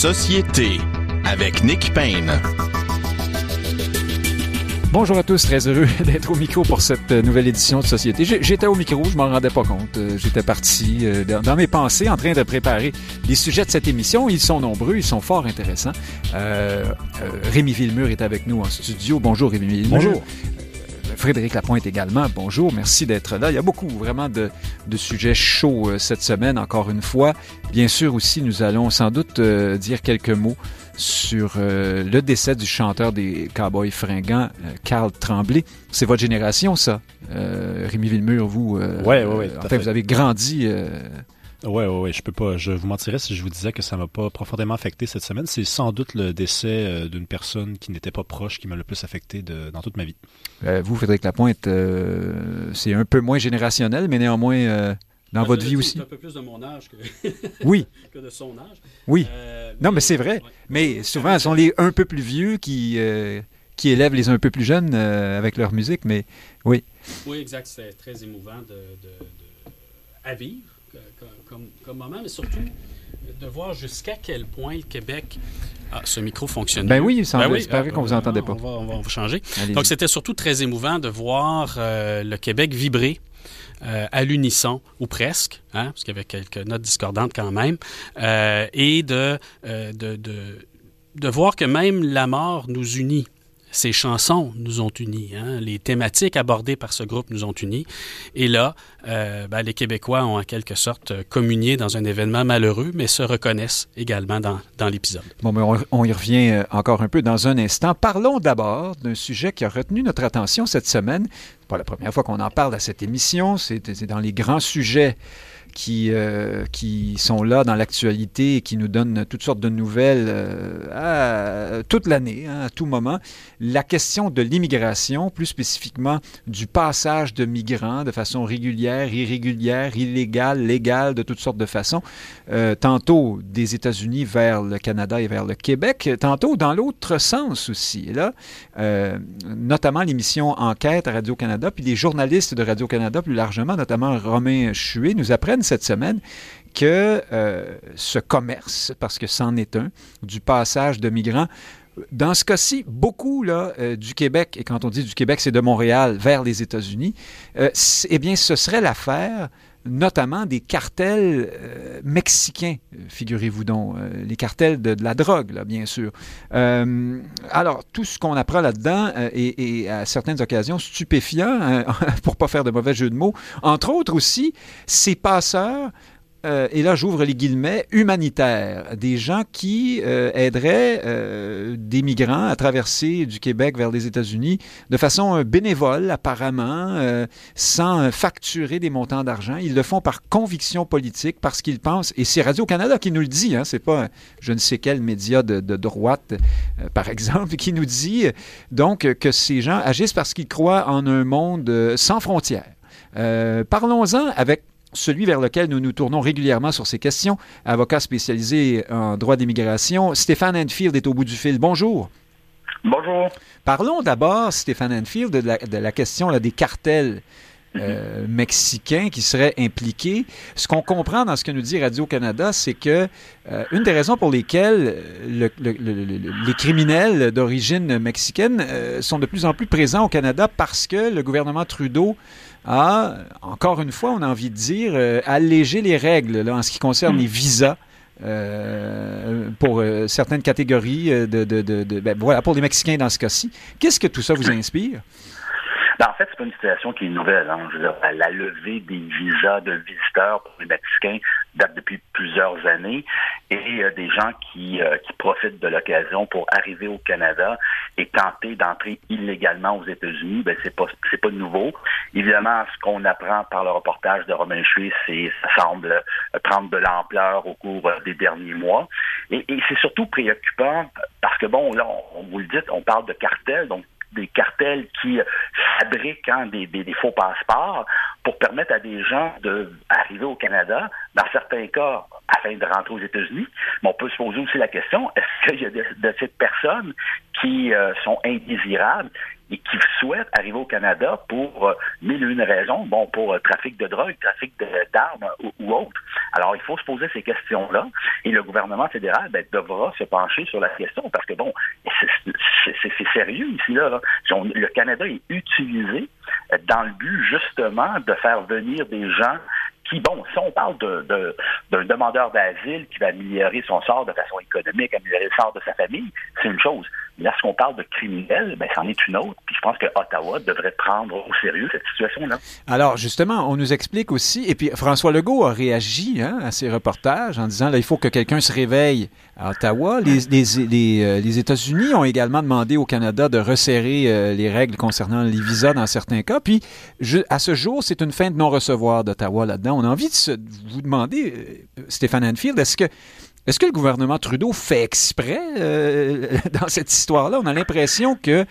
Société avec Nick Payne. Bonjour à tous, très heureux d'être au micro pour cette nouvelle édition de Société. J'étais au micro, je m'en rendais pas compte. Euh, j'étais parti euh, dans mes pensées en train de préparer les sujets de cette émission. Ils sont nombreux, ils sont fort intéressants. Euh, euh Rémi Villemur est avec nous en studio. Bonjour Rémi Villemur. Bonjour. Frédéric Lapointe également. Bonjour, merci d'être là. Il y a beaucoup vraiment de, de sujets chauds euh, cette semaine, encore une fois. Bien sûr aussi, nous allons sans doute euh, dire quelques mots sur euh, le décès du chanteur des Cowboys fringants, euh, Carl Tremblay. C'est votre génération, ça, euh, Rémi Villemur, vous. Euh, ouais, ouais, ouais. Enfin, vous avez grandi. Oui, oui, oui. Je peux pas. Je vous mentirais si je vous disais que ça m'a pas profondément affecté cette semaine. C'est sans doute le décès euh, d'une personne qui n'était pas proche qui m'a le plus affecté de, dans toute ma vie. Euh, vous, Frédéric Lapointe, euh, c'est un peu moins générationnel, mais néanmoins euh, dans Ben, votre vie aussi. C'est un peu plus de mon âge que, Oui, que de son âge. oui. Euh, Non, mais c'est vrai. ouais. Mais souvent, ce sont les un peu plus vieux qui, euh, qui élèvent les un peu plus jeunes euh, avec leur musique, mais oui. Oui, exact. C'était très émouvant de, de- de- à vivre comme, comme- comme moment, mais surtout de voir jusqu'à quel point le Québec. Ah, ce micro fonctionne. Ben oui, il semble- ah, vrai qu'on vous ben, entendait on pas. va, on va- on va changer. Donc, c'était surtout très émouvant de voir euh, le Québec vibrer. euh, à l'unisson, ou presque, hein, parce qu'il y avait quelques notes discordantes quand même, euh, et de, euh, de, de, de voir que même la mort nous unit. Ces chansons nous ont unis. hein. Les thématiques abordées par ce groupe nous ont unis. Et là, euh, ben, les Québécois ont en quelque sorte communié dans un événement malheureux, mais se reconnaissent également dans, dans l'épisode. Bon, mais on, on y revient euh, encore un peu dans un instant. Parlons d'abord d'un sujet qui a retenu notre attention cette semaine. Pas la première fois qu'on en parle à cette émission. C'est dans les grands sujets qui, euh, qui sont là dans l'actualité et qui nous donnent toutes sortes de nouvelles euh, à- toute l'année, hein, à tout moment. La question de l'immigration, plus spécifiquement du passage de migrants de façon régulière, irrégulière, illégale, légale, de toutes sortes de façons. Euh, tantôt des États-Unis vers le Canada et vers le Québec, tantôt dans l'autre sens aussi. Là, euh, notamment l'émission Enquête à Radio-Canada, puis les journalistes de Radio-Canada plus largement, notamment Romain Chué, nous apprennent cette semaine que euh, ce commerce, parce que c'en est un, du passage de migrants, dans ce cas-ci, beaucoup euh, du Québec, et quand on dit du Québec, c'est de Montréal vers les États-Unis, euh, eh bien, ce serait l'affaire notamment des cartels euh, mexicains, figurez-vous donc, euh, les cartels de, la drogue, là, bien sûr. Euh, alors, tout ce qu'on apprend là-dedans est, à certaines occasions stupéfiant, hein, pour pas faire de mauvais jeu de mots. Entre autres aussi, ces passeurs euh, et là j'ouvre les guillemets, humanitaires, des gens qui euh, aideraient euh, des migrants à traverser du Québec vers les États-Unis de façon bénévole apparemment, sans facturer des montants d'argent. Ils le font par conviction politique, parce qu'ils pensent, et c'est Radio-Canada qui nous le dit, hein, c'est pas je ne sais quel média de, droite, par exemple, qui nous dit donc que ces gens agissent parce qu'ils croient en un monde sans frontières. Parlons-en avec celui vers lequel nous nous tournons régulièrement sur ces questions, avocat spécialisé en droit d'immigration. Stéphane Enfield est au bout du fil. Bonjour. Bonjour. Parlons d'abord, Stéphane Enfield, de la, de la question là, des cartels euh, mexicains qui seraient impliqués. Ce qu'on comprend dans ce que nous dit Radio-Canada, c'est que euh, une des raisons pour lesquelles euh, le- le- le- le- les criminels d'origine mexicaine euh, sont de plus en plus présents au Canada parce que le gouvernement Trudeau a, encore une fois, on a envie de dire, euh, allégé les règles là, en ce qui concerne les visas. euh, pour euh, certaines catégories de, de- de- de- ben, voilà pour les Mexicains dans ce cas-ci. Qu'est-ce que tout ça vous inspire? Ben, en fait, c'est pas une situation qui est nouvelle. Hein. Je veux dire, la levée des visas de visiteurs pour les Mexicains date depuis plusieurs années et euh, des gens qui, euh, qui profitent de l'occasion pour arriver au Canada et tenter d'entrer illégalement aux États-Unis, ben c'est pas c'est pas nouveau. Évidemment, ce qu'on apprend par le reportage de Romain Chuy, c'est ça semble prendre de l'ampleur au cours euh, des derniers mois. Et, et c'est surtout préoccupant parce que bon, là, on, on vous le dit, on parle de cartel, donc des cartels qui fabriquent hein, des, faux passeports pour permettre à des gens d'arriver au Canada, dans certains cas, afin de rentrer aux États-Unis. Mais on peut se poser aussi la question, est-ce qu'il y a de, de ces personnes qui euh, sont indésirables et qui souhaitent arriver au Canada pour euh, mille et une raisons, bon, pour euh, trafic de drogue, trafic d'armes ou, ou autre. Alors, il faut se poser ces questions-là. Et le gouvernement fédéral ben, devra se pencher sur la question parce que, bon, c'est sérieux ici, là. Le Canada est utilisé dans le but, justement, de faire venir des gens bon, si on parle d'un demandeur d'asile qui va améliorer son sort de façon économique, améliorer le sort de sa famille, c'est une chose. Lorsqu'on parle de criminels, ben, c'en est une autre. Puis je pense que Ottawa devrait prendre au sérieux cette situation-là. Alors, justement, on nous explique aussi, et puis François Legault a réagi hein, à ces reportages en disant, là, il faut que quelqu'un se réveille à Ottawa. Les, les, euh, les, États-Unis ont également demandé au Canada de resserrer euh, les règles concernant les visas dans certains cas. Puis, à ce jour, c'est une fin de non-recevoir d'Ottawa là-dedans. On a envie de, vous demander, euh, Stéphane Anfield, est-ce que est-ce que le gouvernement Trudeau fait exprès dans cette histoire-là? On a l'impression que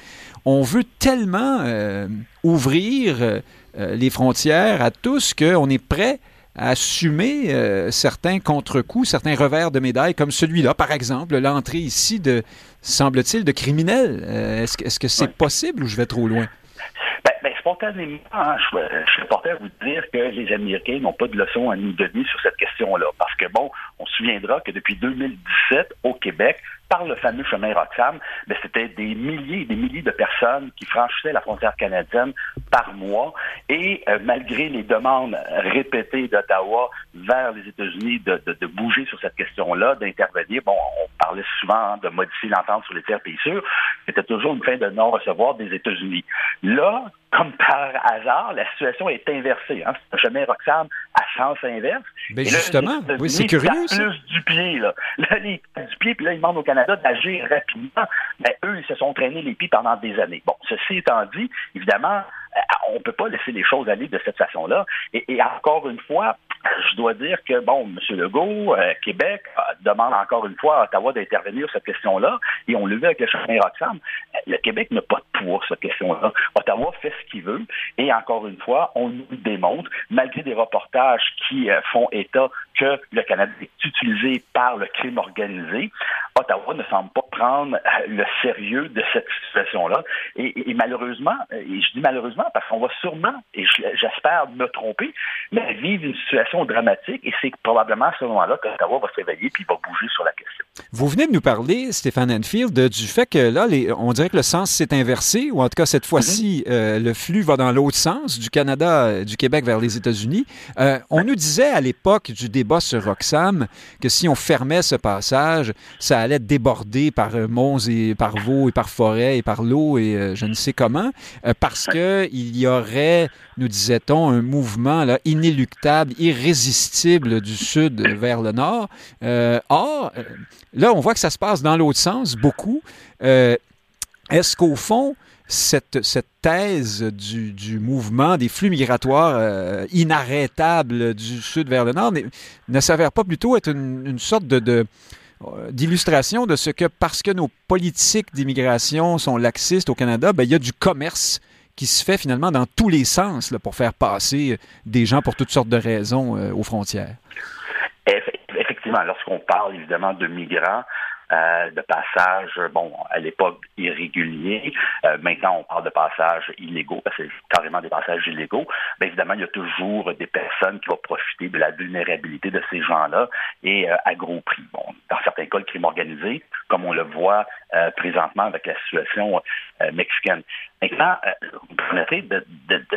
on veut tellement ouvrir les frontières à tous qu'on est prêt assumer euh, certains contre-coups, certains revers de médaille, comme celui-là, par exemple, l'entrée ici de, semble-t-il, de criminels. Euh, est-ce, que c'est possible ou je vais trop loin? Ben, ben, spontanément, hein, je, suis porté à vous dire que les Américains n'ont pas de leçon à nous donner sur cette question-là. Parce que, bon, on se souviendra que depuis 2017, au Québec, par le fameux chemin Roxham, mais c'était des milliers et des milliers de personnes qui franchissaient la frontière canadienne par mois. Et euh, malgré les demandes répétées d'Ottawa vers les États-Unis de, bouger sur cette question-là, d'intervenir, bon, on parlait souvent de modifier l'entente sur les tiers pays sûrs, c'était toujours une fin de non-recevoir des États-Unis. Là, comme par hasard, la situation est inversée. Hein. C'est un chemin Roxham à sens inverse. Mais ben, justement, oui, c'est curieux. plus du pied, là. Là, les, du pied, puis là, ils demandent au Canada d'agir rapidement. Mais eux, ils se sont traînés les pieds pendant des années. Bon, ceci étant dit, évidemment, on ne peut pas laisser les choses aller de cette façon-là. Et, encore une fois, je dois dire que, bon, M. Legault, euh, Québec, euh, demande encore une fois à Ottawa d'intervenir sur cette question-là, et on le vu avec le chemin Roxham. Le Québec n'a pas de pouvoir sur cette question-là. Ottawa fait ce qu'il veut, et encore une fois, on nous démontre, malgré des reportages qui font état que le Canada est utilisé par le crime organisé, Ottawa ne semble pas prendre le sérieux de cette situation-là. Et, et malheureusement, et je dis malheureusement, parce qu'on va sûrement, et j'espère me tromper, mais vivre une situation dramatique et c'est probablement à ce moment-là qu'Ottawa va se réveiller puis va bouger sur la question. Vous venez de nous parler, Stéphane Enfield, du fait que là, on dirait que le sens s'est inversé, ou en tout cas cette fois-ci, mm-hmm. euh, le flux va dans l'autre sens, du Canada, euh, du Québec vers les États-Unis. Euh, on nous disait à l'époque du débat sur Roxham que si on fermait ce passage, ça allait déborder par monts et par vaux et par forêts et par l'eau et je ne sais comment, parce que il y aurait, nous disait-on, un mouvement là, inéluctable, irrésistible du sud vers le nord. Euh, or, euh, là, on voit que ça se passe dans l'autre sens beaucoup. Euh, est-ce qu'au fond, cette, cette thèse du, du, mouvement des flux migratoires inarrêtables du sud vers le nord ne, s'avère pas plutôt être une, sorte de, d'illustration de ce que parce que nos politiques d'immigration sont laxistes au Canada, ben, il y a du commerce qui se fait finalement dans tous les sens pour faire passer des gens pour toutes sortes de raisons euh, aux frontières. Effectivement, lorsqu'on parle évidemment de migrants, euh, de passages, bon, à l'époque irréguliers. Euh, maintenant, on parle de passages illégaux, parce que c'est carrément des passages illégaux. Mais évidemment, il y a toujours des personnes qui vont profiter de la vulnérabilité de ces gens-là et à gros prix. Bon, dans certains cas, le crime organisé, comme on le voit présentement avec la situation mexicaine. Maintenant, euh, vous me permettrez de,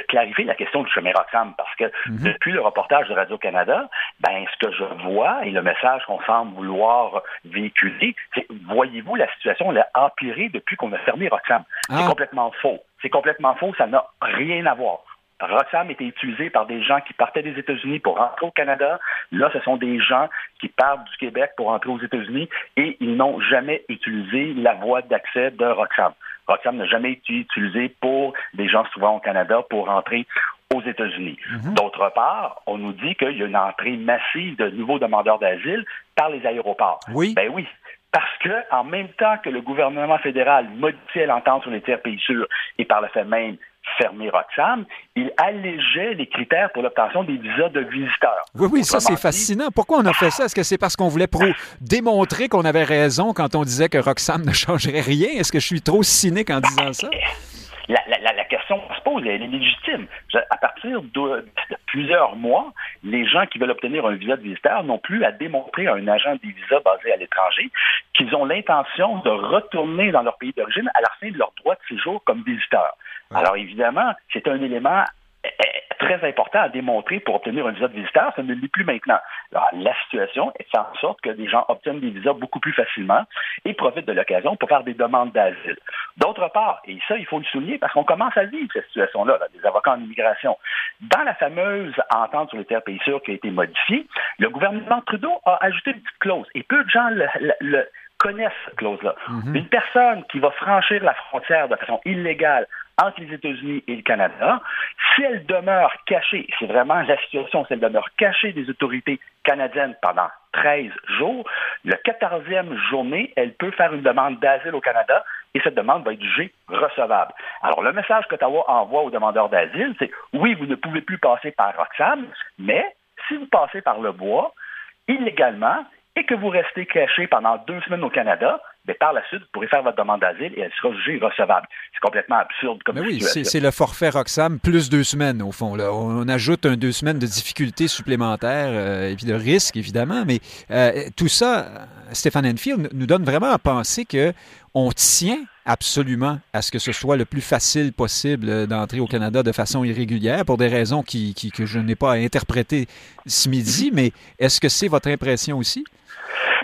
clarifier la question du chemin Roxham, parce que mhm. depuis le reportage de Radio-Canada, ben, ce que je vois et le message qu'on semble vouloir véhiculer, c'est voyez-vous, la situation a empiré depuis qu'on a fermé Roxham? C'est ah. complètement faux. C'est complètement faux, ça n'a rien à voir. Roxham était utilisé par des gens qui partaient des États-Unis pour rentrer au Canada. Là, ce sont des gens qui partent du Québec pour rentrer aux États-Unis et ils n'ont jamais utilisé la voie d'accès de Roxham. Roxham n'a jamais été utilisé pour des gens souvent au Canada pour rentrer aux États-Unis. Mhm. D'autre part, on nous dit qu'il y a une entrée massive de nouveaux demandeurs d'asile par les aéroports. Oui. Ben oui. Parce que, en même temps que le gouvernement fédéral modifiait l'entente sur les tiers pays sûrs et par le fait même fermer Roxham, il allégeait les critères pour l'obtention des visas de visiteurs. Oui, oui, ça c'est fascinant. Pourquoi on a fait ça? Est-ce que c'est parce qu'on voulait démontrer qu'on avait raison quand on disait que Roxham ne changerait rien? Est-ce que je suis trop cynique en disant ça? La, la, la question se pose pose, elle est légitime. À partir de, plusieurs mois, les gens qui veulent obtenir un visa de visiteur n'ont plus à démontrer à un agent des visas basé à l'étranger qu'ils ont l'intention de retourner dans leur pays d'origine à la fin de leur droit de séjour comme visiteurs. Alors évidemment, c'est un élément très important à démontrer pour obtenir un visa de visiteur, ça ne l'est plus maintenant. Alors, la situation est en sorte que des gens obtiennent des visas beaucoup plus facilement et profitent de l'occasion pour faire des demandes d'asile. D'autre part, et ça, il faut le souligner parce qu'on commence à vivre cette situation-là, des avocats en immigration. Dans la fameuse entente sur les terres pays sûrs qui a été modifiée, le gouvernement Trudeau a ajouté une petite clause et peu de gens le, connaissent cette clause-là. Mm-hmm. Une personne qui va franchir la frontière de façon illégale entre les États-Unis et le Canada, si elle demeure cachée, c'est vraiment la situation, si elle demeure cachée des autorités canadiennes pendant 13 jours, le 14e journée, elle peut faire une demande d'asile au Canada et cette demande va être jugée recevable. Alors, le message qu'Ottawa envoie aux demandeurs d'asile, c'est oui, vous ne pouvez plus passer par Roxham, mais si vous passez par le bois, illégalement, et que vous restez caché pendant deux semaines au Canada, mais par la suite, vous pourrez faire votre demande d'asile et elle sera jugée recevable. C'est complètement absurde comme mais oui, c'est le forfait Roxham plus deux semaines, au fond. Là. On ajoute un deux semaines de difficultés supplémentaires euh, et puis de risques, évidemment. Mais euh, tout ça, Stéphane Enfield nous donne vraiment à penser que on tient absolument à ce que ce soit le plus facile possible d'entrer au Canada de façon irrégulière pour des raisons qui, que je n'ai pas à interpréter ce midi. Mais est-ce que c'est votre impression aussi?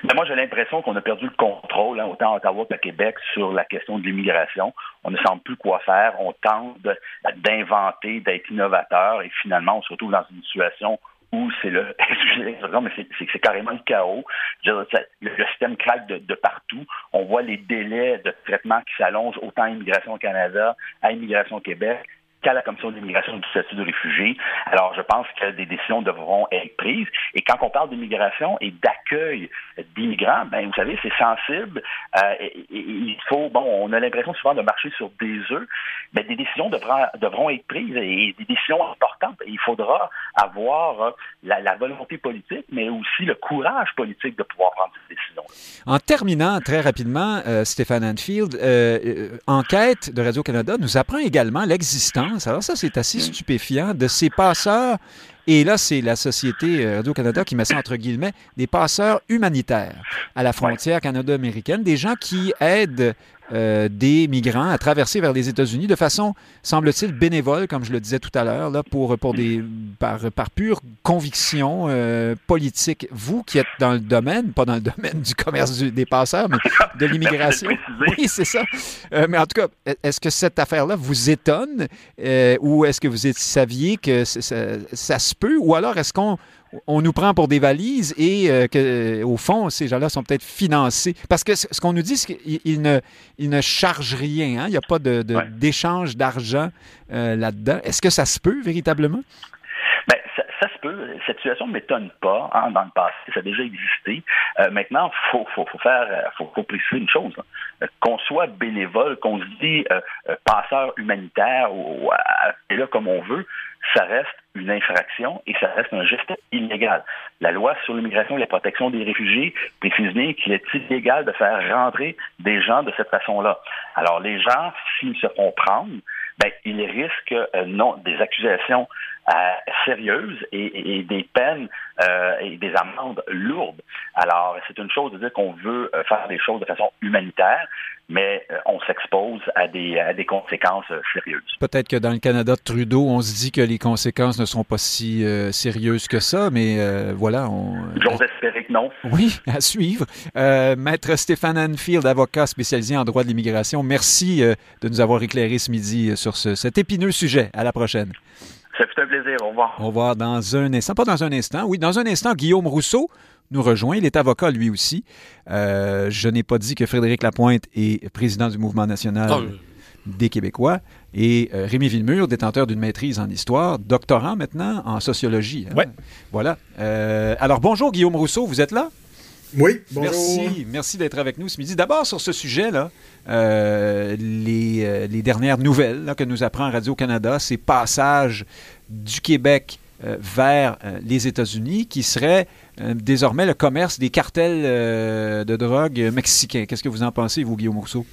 Mais moi, j'ai l'impression qu'on a perdu le contrôle, hein, autant à Ottawa qu'à Québec, sur la question de l'immigration. On ne sait plus quoi faire. On tente d'inventer, d'être innovateur, et finalement, on se retrouve dans une situation où c'est le, mais c'est carrément le chaos. le, système craque de, partout. On voit les délais de traitement qui s'allongent autant à Immigration au Canada, à Immigration Québec qu'à la Commission d'immigration et du statut de réfugié. Alors, je pense que des décisions devront être prises. Et quand on parle d'immigration et d'accueil d'immigrants, ben, vous savez, c'est sensible. Euh, il faut, bon, on a l'impression souvent de marcher sur des œufs, mais des décisions devront, être prises et des décisions importantes. il faudra avoir euh, la, volonté politique, mais aussi le courage politique de pouvoir prendre ces décisions. En terminant très rapidement, euh, Stéphane Anfield, enquête de Radio-Canada nous apprend également l'existence alors ça, c'est assez stupéfiant. De ces passeurs. Et là, c'est la Société euh, Radio-Canada qui met ça entre guillemets, des passeurs humanitaires à la frontière canado-américaine, des gens qui aident euh, des migrants à traverser vers les États-Unis de façon, semble-t-il, bénévole, comme je le disais tout à l'heure, là, pour, pour des, par, par pure conviction euh, politique. Vous qui êtes dans le domaine, pas dans le domaine du commerce des passeurs, mais de l'immigration. oui, c'est ça. Euh, mais en tout cas, est-ce que cette affaire-là vous étonne ou est-ce que vous saviez que ça se peut ou alors est-ce qu'on on nous prend pour des valises et euh, que, au fond, ces gens-là sont peut-être financés. Parce que ce qu'on nous dit, c'est qu'ils ne, ils ne chargent rien. Hein. Il n'y a pas d'échange de, d'argent euh, là-dedans. Est-ce que ça se peut véritablement? Bien, ça, se peut. Cette situation ne m'étonne pas hein, dans le passé. Ça a déjà existé. Euh, maintenant, il faut, faire, faut, préciser une chose. Hein. Qu'on soit bénévole, qu'on se dit passeur humanitaire ou, et là comme on veut, ça reste une infraction et ça reste un geste illégal. La loi sur l'immigration et la protection des réfugiés précise bien qu'il est illégal de faire rentrer des gens de cette façon-là. Alors les gens, s'ils se font prendre, ben, ils risquent euh, non, des accusations sérieuses et, des peines euh, et des amendes lourdes. Alors, c'est une chose de dire qu'on veut faire des choses de façon humanitaire, mais on s'expose à des, à des conséquences sérieuses. Peut-être que dans le Canada de Trudeau, on se dit que les conséquences ne sont pas si sérieuses que ça, mais voilà. On... J'ose espérer que non. Oui, à suivre. Maître Stéphane Anfield, avocat spécialisé en droit de l'immigration, merci de nous avoir éclairé ce midi sur cet épineux sujet. À la prochaine. Ça fait un plaisir. Au revoir. Au revoir dans un instant. Pas dans un instant. Oui, dans un instant, Guillaume Rousseau nous rejoint. Il est avocat lui aussi. Euh, je n'ai pas dit que Frédéric Lapointe est président du Mouvement national ah, des Québécois. Et euh, Rémi Villemur, détenteur d'une maîtrise en histoire, doctorant maintenant en sociologie. Hein. Oui. Voilà. Euh, alors bonjour Guillaume Rousseau, vous êtes là? Oui, bonjour. Merci, merci d'être avec nous ce midi. D'abord, sur ce sujet-là, euh, les, les, dernières nouvelles que nous apprend Radio-Canada, ces passages du Québec euh, vers euh, les États-Unis qui serait désormais le commerce des cartels de drogue mexicains. Qu'est-ce que vous en pensez, vous, Guillaume Rousseau?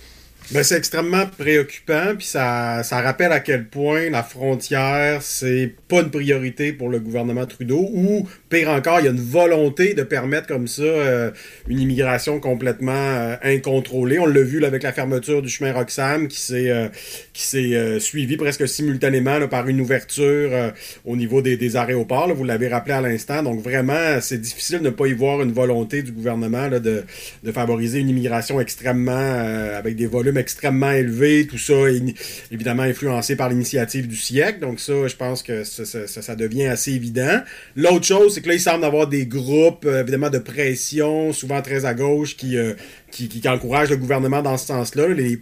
Ben, c'est extrêmement préoccupant, puis ça, ça rappelle à quel point la frontière, c'est pas une priorité pour le gouvernement Trudeau, ou encore, il y a une volonté de permettre comme ça euh, une immigration complètement euh, incontrôlée. On l'a vu avec la fermeture du chemin Roxham, qui s'est euh, qui s'est suivi presque simultanément par une ouverture au niveau des, des aéroports. vous l'avez rappelé à l'instant. Donc vraiment, c'est difficile de ne pas y voir une volonté du gouvernement là, de, de favoriser une immigration extrêmement avec des volumes extrêmement élevé, tout ça évidemment influencé par l'initiative du siècle. Donc ça, je pense que ça, ça, devient assez évident. L'autre chose, c'est que là, il semble avoir des groupes, euh, évidemment, de pression, souvent très à gauche, qui, euh, encouragent le gouvernement dans ce sens-là, les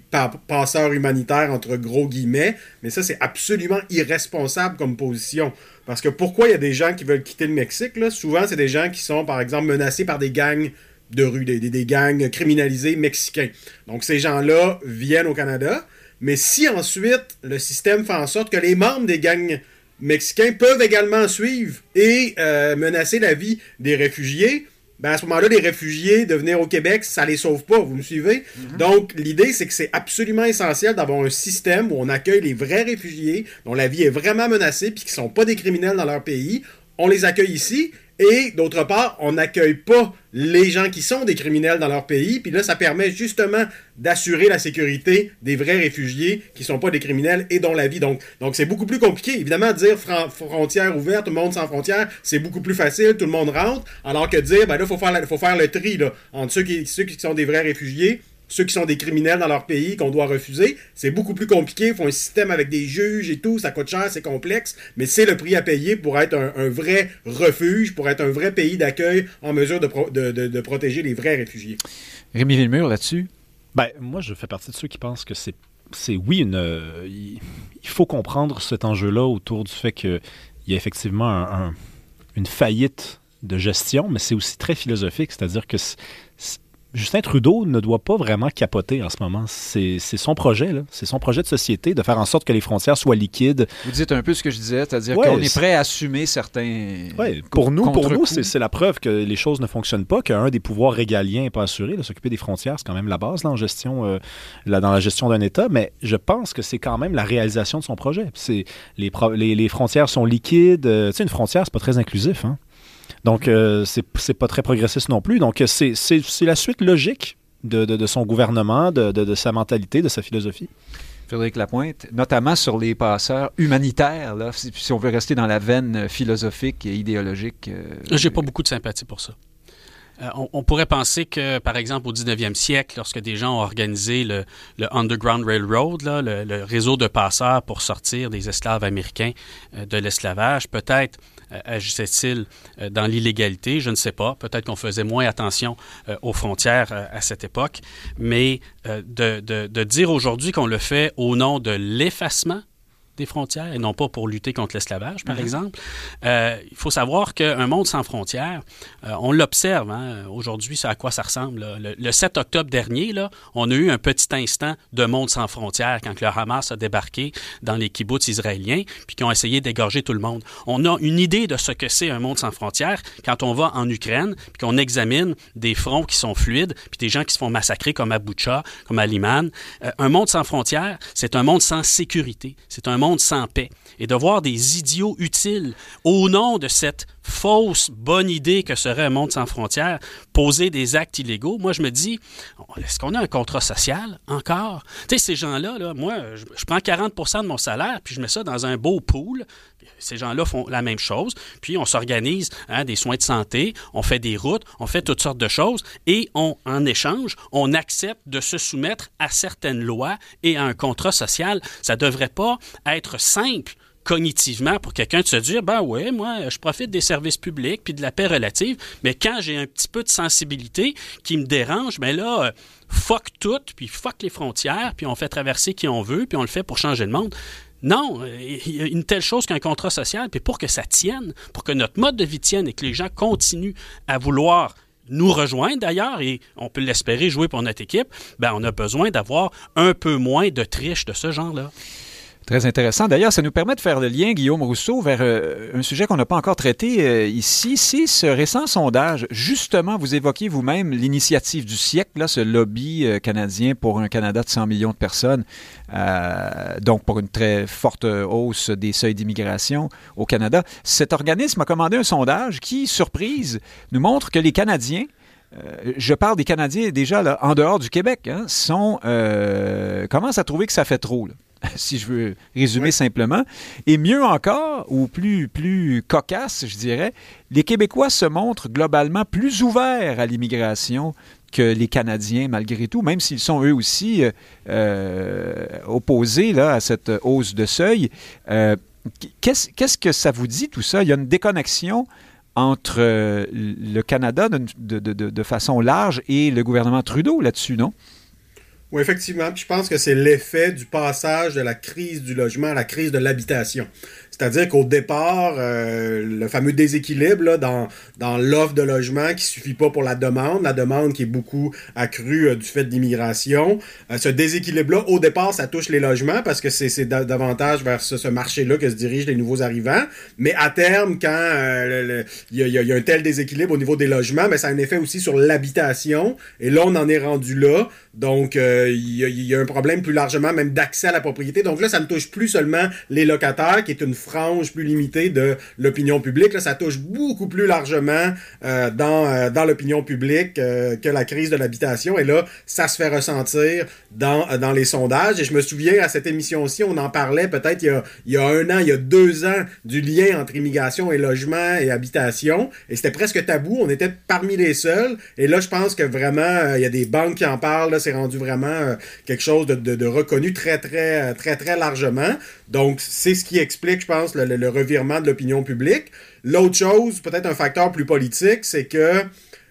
passeurs humanitaires, entre gros guillemets. Mais ça, c'est absolument irresponsable comme position. Parce que pourquoi il y a des gens qui veulent quitter le Mexique? Souvent, c'est des gens qui sont, par exemple, menacés par des gangs de rue, des, des, gangs criminalisés mexicains. Donc ces gens-là viennent au Canada, mais si ensuite le système fait en sorte que les membres des gangs mexicains peuvent également suivre et euh, menacer la vie des réfugiés, ben à ce moment-là, les réfugiés de venir au Québec, ça les sauve pas, vous me suivez? Mhm. Donc, l'idée, c'est que c'est absolument essentiel d'avoir un système où on accueille les vrais réfugiés, dont la vie est vraiment menacée, puis qui sont pas des criminels dans leur pays. On les accueille ici, et d'autre part, on n'accueille pas les gens qui sont des criminels dans leur pays. Puis là, ça permet justement d'assurer la sécurité des vrais réfugiés qui sont pas des criminels et dont la vie. Donc, c'est beaucoup plus compliqué. Évidemment, dire frontières ouvertes, monde sans frontières, c'est beaucoup plus facile, tout le monde rentre. Alors que dire, ben là, il faut faire, le tri entre ceux qui sont des vrais réfugiés ceux qui sont des criminels dans leur pays qu'on doit refuser. C'est beaucoup plus compliqué. Il faut un système avec des juges et tout. Ça coûte cher, c'est complexe. Mais c'est le prix à payer pour être un, vrai refuge, pour être un vrai pays d'accueil en mesure de, protéger les vrais réfugiés. Rémi Villemur, là-dessus? Ben, moi, je fais partie de ceux qui pensent que c'est c'est oui, une, il faut comprendre cet enjeu-là autour du fait qu'il y a effectivement une faillite de gestion, mais c'est aussi très philosophique, c'est-à-dire que Justin Trudeau ne doit pas vraiment capoter en ce moment. C'est son projet, c'est son projet de société de faire en sorte que les frontières soient liquides. Vous dites un peu ce que je disais, c'est-à-dire qu'on est prêt à assumer certains. Ouais, pour nous, pour nous, c'est la preuve que les choses ne fonctionnent pas, qu'un des pouvoirs régaliens n'est pas assuré. S'occuper des frontières, c'est quand même la base en gestion, euh, dans la gestion d'un État. Mais je pense que c'est quand même la réalisation de son projet. C'est les, les, frontières sont liquides. Euh, tu sais, une frontière, c'est pas très inclusif. Hein? Donc, euh, c'est pas très progressiste non plus. Donc, c'est la suite logique de, son gouvernement, de, sa mentalité, de sa philosophie. Frédéric Lapointe, notamment sur les passeurs humanitaires, là, si, on veut rester dans la veine philosophique et idéologique. Euh, J'ai pas beaucoup de sympathie pour ça. Euh, on, pourrait penser que, par exemple, au 19e siècle, lorsque des gens ont organisé le, Underground Railroad, le, réseau de passeurs pour sortir des esclaves américains de l'esclavage, peut-être euh, agissait-il euh, dans l'illégalité? Je ne sais pas. Peut-être qu'on faisait moins attention euh, aux frontières à cette époque. Mais de, de dire aujourd'hui qu'on le fait au nom de l'effacement des frontières et non pas pour lutter contre l'esclavage, par mhm. exemple. Euh, il faut savoir qu'un monde sans frontières, euh, on l'observe hein, aujourd'hui, c'est à quoi ça ressemble. Le, 7 octobre dernier, là, on a eu un petit instant de monde sans frontières quand le Hamas a débarqué dans les kibbutz israéliens puis qui ont essayé d'égorger tout le monde. On a une idée de ce que c'est un monde sans frontières quand on va en Ukraine puis qu'on examine des fronts qui sont fluides puis des gens qui se font massacrer comme à Boucha, comme à Liman. Euh, un monde sans frontières, c'est un monde sans sécurité. C'est un monde sans paix et de voir des idiots utiles au nom de cette fausse bonne idée que serait un monde sans frontières poser des actes illégaux, moi je me dis, est-ce qu'on a un contrat social encore? Tu sais, ces gens-là, là, moi, je, prends 40% de mon salaire, puis je mets ça dans un beau pool. Ces gens-là font la même chose, puis on s'organise hein, des soins de santé, on fait des routes, on fait toutes sortes de choses, et on, en échange, on accepte de se soumettre à certaines lois et à un contrat social. Ça ne devrait pas être simple cognitivement pour quelqu'un de se dire ben ouais moi je profite des services publics puis de la paix relative mais quand j'ai un petit peu de sensibilité qui me dérange ben là euh, fuck tout puis fuck les frontières puis on fait traverser qui on veut puis on le fait pour changer le monde non, il y a une telle chose qu'un contrat social, puis pour que ça tienne, pour que notre mode de vie tienne et que les gens continuent à vouloir nous rejoindre d'ailleurs, et on peut l'espérer jouer pour notre équipe, ben on a besoin d'avoir un peu moins de triche de ce genre-là. Très intéressant. D'ailleurs, ça nous permet de faire le lien, Guillaume Rousseau, vers euh, un sujet qu'on n'a pas encore traité euh, ici. C'est ce récent sondage. Justement, vous évoquez vous-même l'initiative du siècle, là, ce lobby euh, canadien pour un Canada de 100 millions de personnes, donc pour une très forte hausse des seuils d'immigration au Canada. Cet organisme a commandé un sondage qui, surprise, nous montre que les Canadiens je parle des Canadiens déjà en dehors du Québec, hein, sont, commencent à trouver que ça fait trop. si je veux résumer simplement. Et mieux encore, ou plus, plus cocasse, je dirais, les Québécois se montrent globalement plus ouverts à l'immigration que les Canadiens, malgré tout, même s'ils sont eux aussi euh, euh, opposés là, à cette hausse de seuil. Euh, qu'est-ce, que ça vous dit, tout ça? Il y a une déconnexion entre le Canada de, de façon large et le gouvernement Trudeau là-dessus, non? Oui, effectivement. Puis je pense que c'est l'effet du passage de la crise du logement à la crise de l'habitation. C'est-à-dire qu'au départ, euh, le fameux déséquilibre là, dans, dans l'offre de logement qui suffit pas pour la demande, la demande qui est beaucoup accrue euh, du fait de l'immigration. Euh, ce déséquilibre-là, au départ, ça touche les logements parce que c'est davantage vers ce, marché-là que se dirigent les nouveaux arrivants. Mais à terme, quand il y, a un tel déséquilibre au niveau des logements, mais ça a un effet aussi sur l'habitation. Et là, on en est rendu là. Donc, il y, y, a un problème plus largement même d'accès à la propriété. Donc là, ça ne touche plus seulement les locataires, qui est une frange plus limitée de l'opinion publique. Là, ça touche beaucoup plus largement euh, dans, euh, dans l'opinion publique euh, que la crise de l'habitation. Et là, ça se fait ressentir dans, dans les sondages. Et je me souviens, à cette émission-ci, on en parlait peut-être il, y a, il y a un an, il y a deux ans, du lien entre immigration et logement et habitation. Et c'était presque tabou. On était parmi les seuls. Et là, je pense que vraiment, il y a des banques qui en parlent. C'est rendu vraiment quelque chose de, de, de reconnu très, très, très, très largement. Donc, c'est ce qui explique, je pense, le, revirement de l'opinion publique. L'autre chose, peut-être un facteur plus politique, c'est que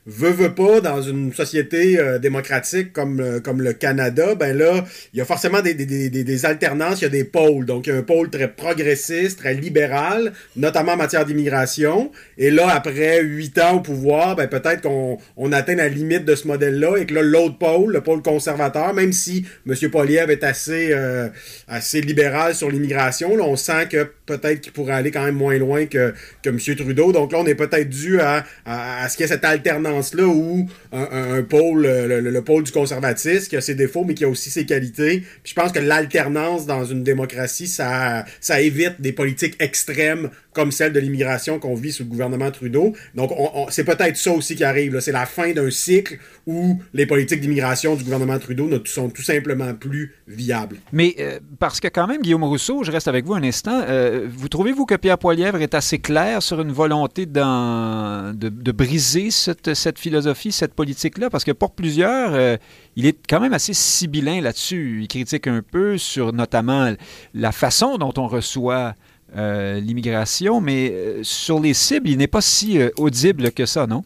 veut, veut pas, dans une société euh, démocratique comme, euh, comme le Canada, ben là, il y a forcément des, des, des, des, alternances, il y a des pôles. Donc, il y a un pôle très progressiste, très libéral, notamment en matière d'immigration. Et là, après huit ans au pouvoir, ben peut-être qu'on on atteint la limite de ce modèle-là et que là, l'autre pôle, le pôle conservateur, même si M. Poliev est assez, euh, assez libéral sur l'immigration, là, on sent que peut-être qu'il pourrait aller quand même moins loin que, que M. Trudeau. Donc là, on est peut-être dû à, à, à ce qu'il y ait cette alternance là où un, pôle, le, pôle du conservatisme, qui a ses défauts, mais qui a aussi ses qualités. Puis je pense que l'alternance dans une démocratie, ça, ça évite des politiques extrêmes comme celle de l'immigration qu'on vit sous le gouvernement Trudeau. Donc, c'est peut-être ça aussi qui arrive. C'est la fin d'un cycle où les politiques d'immigration du gouvernement Trudeau ne sont tout simplement plus viables. Mais euh, parce que quand même, Guillaume Rousseau, je reste avec vous un instant, euh, vous trouvez-vous que Pierre Poilièvre est assez clair sur une volonté de, briser cette, cette, philosophie, cette politique-là? Parce que pour plusieurs, euh, il est quand même assez sibyllin là-dessus. Il critique un peu sur notamment la façon dont on reçoit euh, l'immigration, mais euh, sur les cibles, il n'est pas si euh, audible que ça, non?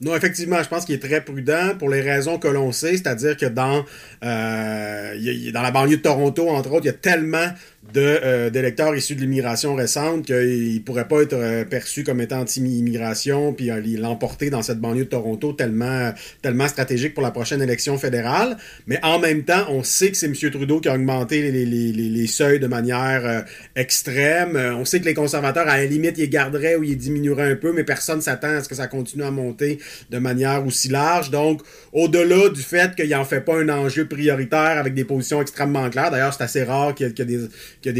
Non, effectivement, je pense qu'il est très prudent pour les raisons que l'on sait, c'est-à-dire que dans, dans la banlieue de Toronto, entre autres, il y a tellement de, d'électeurs issus de l'immigration récente qu'il ne pourrait pas être perçu comme étant anti-immigration puis l'emporter dans cette banlieue de Toronto tellement, tellement stratégique pour la prochaine élection fédérale. Mais en même temps, on sait que c'est M. Trudeau qui a augmenté les, les, les, seuils de manière extrême. Euh, on sait que les conservateurs, à la limite, ils garderaient ou ils diminueraient un peu, mais personne s'attend à ce que ça continue à monter de manière aussi large. Donc, au-delà du fait qu'il n'en fait pas un enjeu prioritaire avec des positions extrêmement claires, d'ailleurs, c'est assez rare qu'il y, ait des,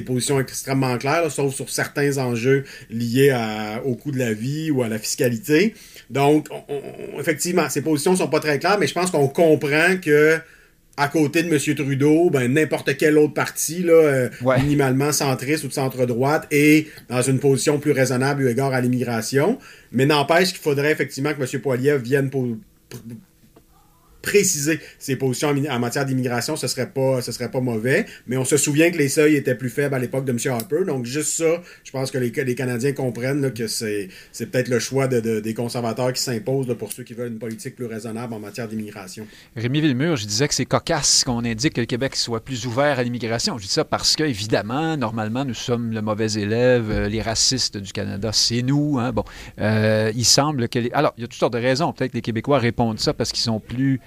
positions extrêmement claires, sauf sur certains enjeux liés au coût de la vie ou à la fiscalité. Donc, effectivement, ces positions sont pas très claires, mais je pense qu'on comprend que à côté de M. Trudeau, ben, n'importe quel autre parti, là, euh, minimalement centriste ou de centre-droite, est dans une position plus raisonnable eu égard à l'immigration. Mais n'empêche qu'il faudrait effectivement que M. Poiliev vienne pour, préciser ses positions en, matière d'immigration, ce serait pas ce serait pas mauvais. Mais on se souvient que les seuils étaient plus faibles à l'époque de M. Harper. Donc juste ça, je pense que les, Canadiens comprennent que c'est, peut-être le choix de, des conservateurs qui s'imposent pour ceux qui veulent une politique plus raisonnable en matière d'immigration. Rémi Villemur, je disais que c'est cocasse qu'on indique que le Québec soit plus ouvert à l'immigration. Je dis ça parce que, évidemment, normalement, nous sommes le mauvais élève, euh, les racistes du Canada, c'est nous. Hein. Bon, euh, il semble que... Alors, il y a toutes sortes de raisons. Peut-être que les Québécois répondent ça parce qu'ils sont plus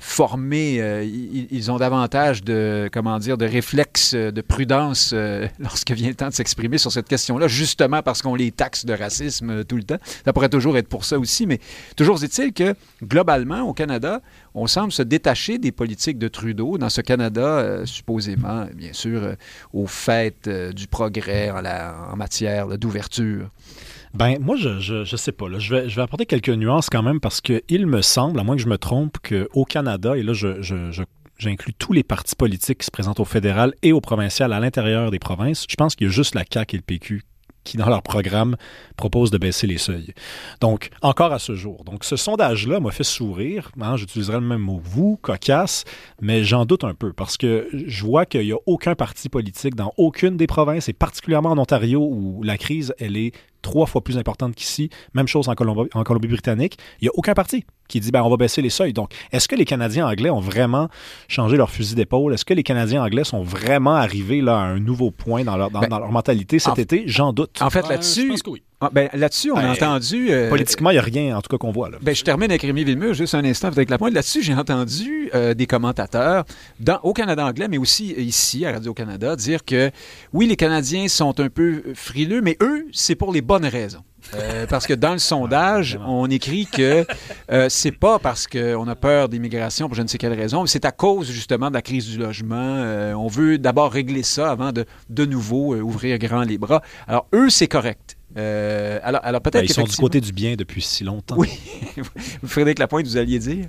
formés, euh, ils, ont davantage de, comment dire, de réflexes, euh, de prudence lorsque vient le temps de s'exprimer sur cette question-là, justement parce qu'on les taxe de racisme tout le temps. Ça pourrait toujours être pour ça aussi, mais toujours est-il que, globalement, au Canada, on semble se détacher des politiques de Trudeau dans ce Canada, supposément, bien sûr, au fait du progrès en, en matière d'ouverture. Ben, moi, je, je, sais pas. Je, vais, je vais apporter quelques nuances quand même parce qu'il me semble, à moins que je me trompe, qu'au Canada, et là, je, j'inclus tous les partis politiques qui se présentent au fédéral et au provincial à l'intérieur des provinces. Je pense qu'il y a juste la CAQ et le PQ qui, dans leur programme, proposent de baisser les seuils. Donc, encore à ce jour. Donc, ce sondage-là m'a fait sourire. Hein, J'utiliserai le même mot vous, cocasse, mais j'en doute un peu parce que je vois qu'il n'y a aucun parti politique dans aucune des provinces, et particulièrement en Ontario où la crise, elle est trois fois plus importante qu'ici. Même chose en, Colombie-Britannique. Il n'y a aucun parti qui dit ben, on va baisser les seuils. Donc, est-ce que les Canadiens anglais ont vraiment changé leur fusil d'épaule? Est-ce que les Canadiens anglais sont vraiment arrivés là, à un nouveau point dans leur, ben, mentalité cet été? J'en doute. En fait, là-dessus, ah, ben, là-dessus, on a entendu. Euh, politiquement, il n'y a rien, en tout cas, qu'on voit. Là. Ben, je termine avec Rémi Villemur juste un instant avec la pointe. Là-dessus, j'ai entendu euh, des commentateurs dans, au Canada anglais, mais aussi ici, à Radio-Canada, dire que oui, les Canadiens sont un peu frileux, mais eux, c'est pour les bonnes raisons. Euh, parce que dans le sondage, on écrit que c'est pas parce qu'on a peur d'immigration pour je ne sais quelle raison, mais c'est à cause justement de la crise du logement. on veut d'abord régler ça avant de de nouveau ouvrir grand les bras. Alors eux, c'est correct. Euh, alors, alors peut-être ben, Ils sont du côté du bien depuis si longtemps. Oui. Frédéric Lapointe, vous alliez dire?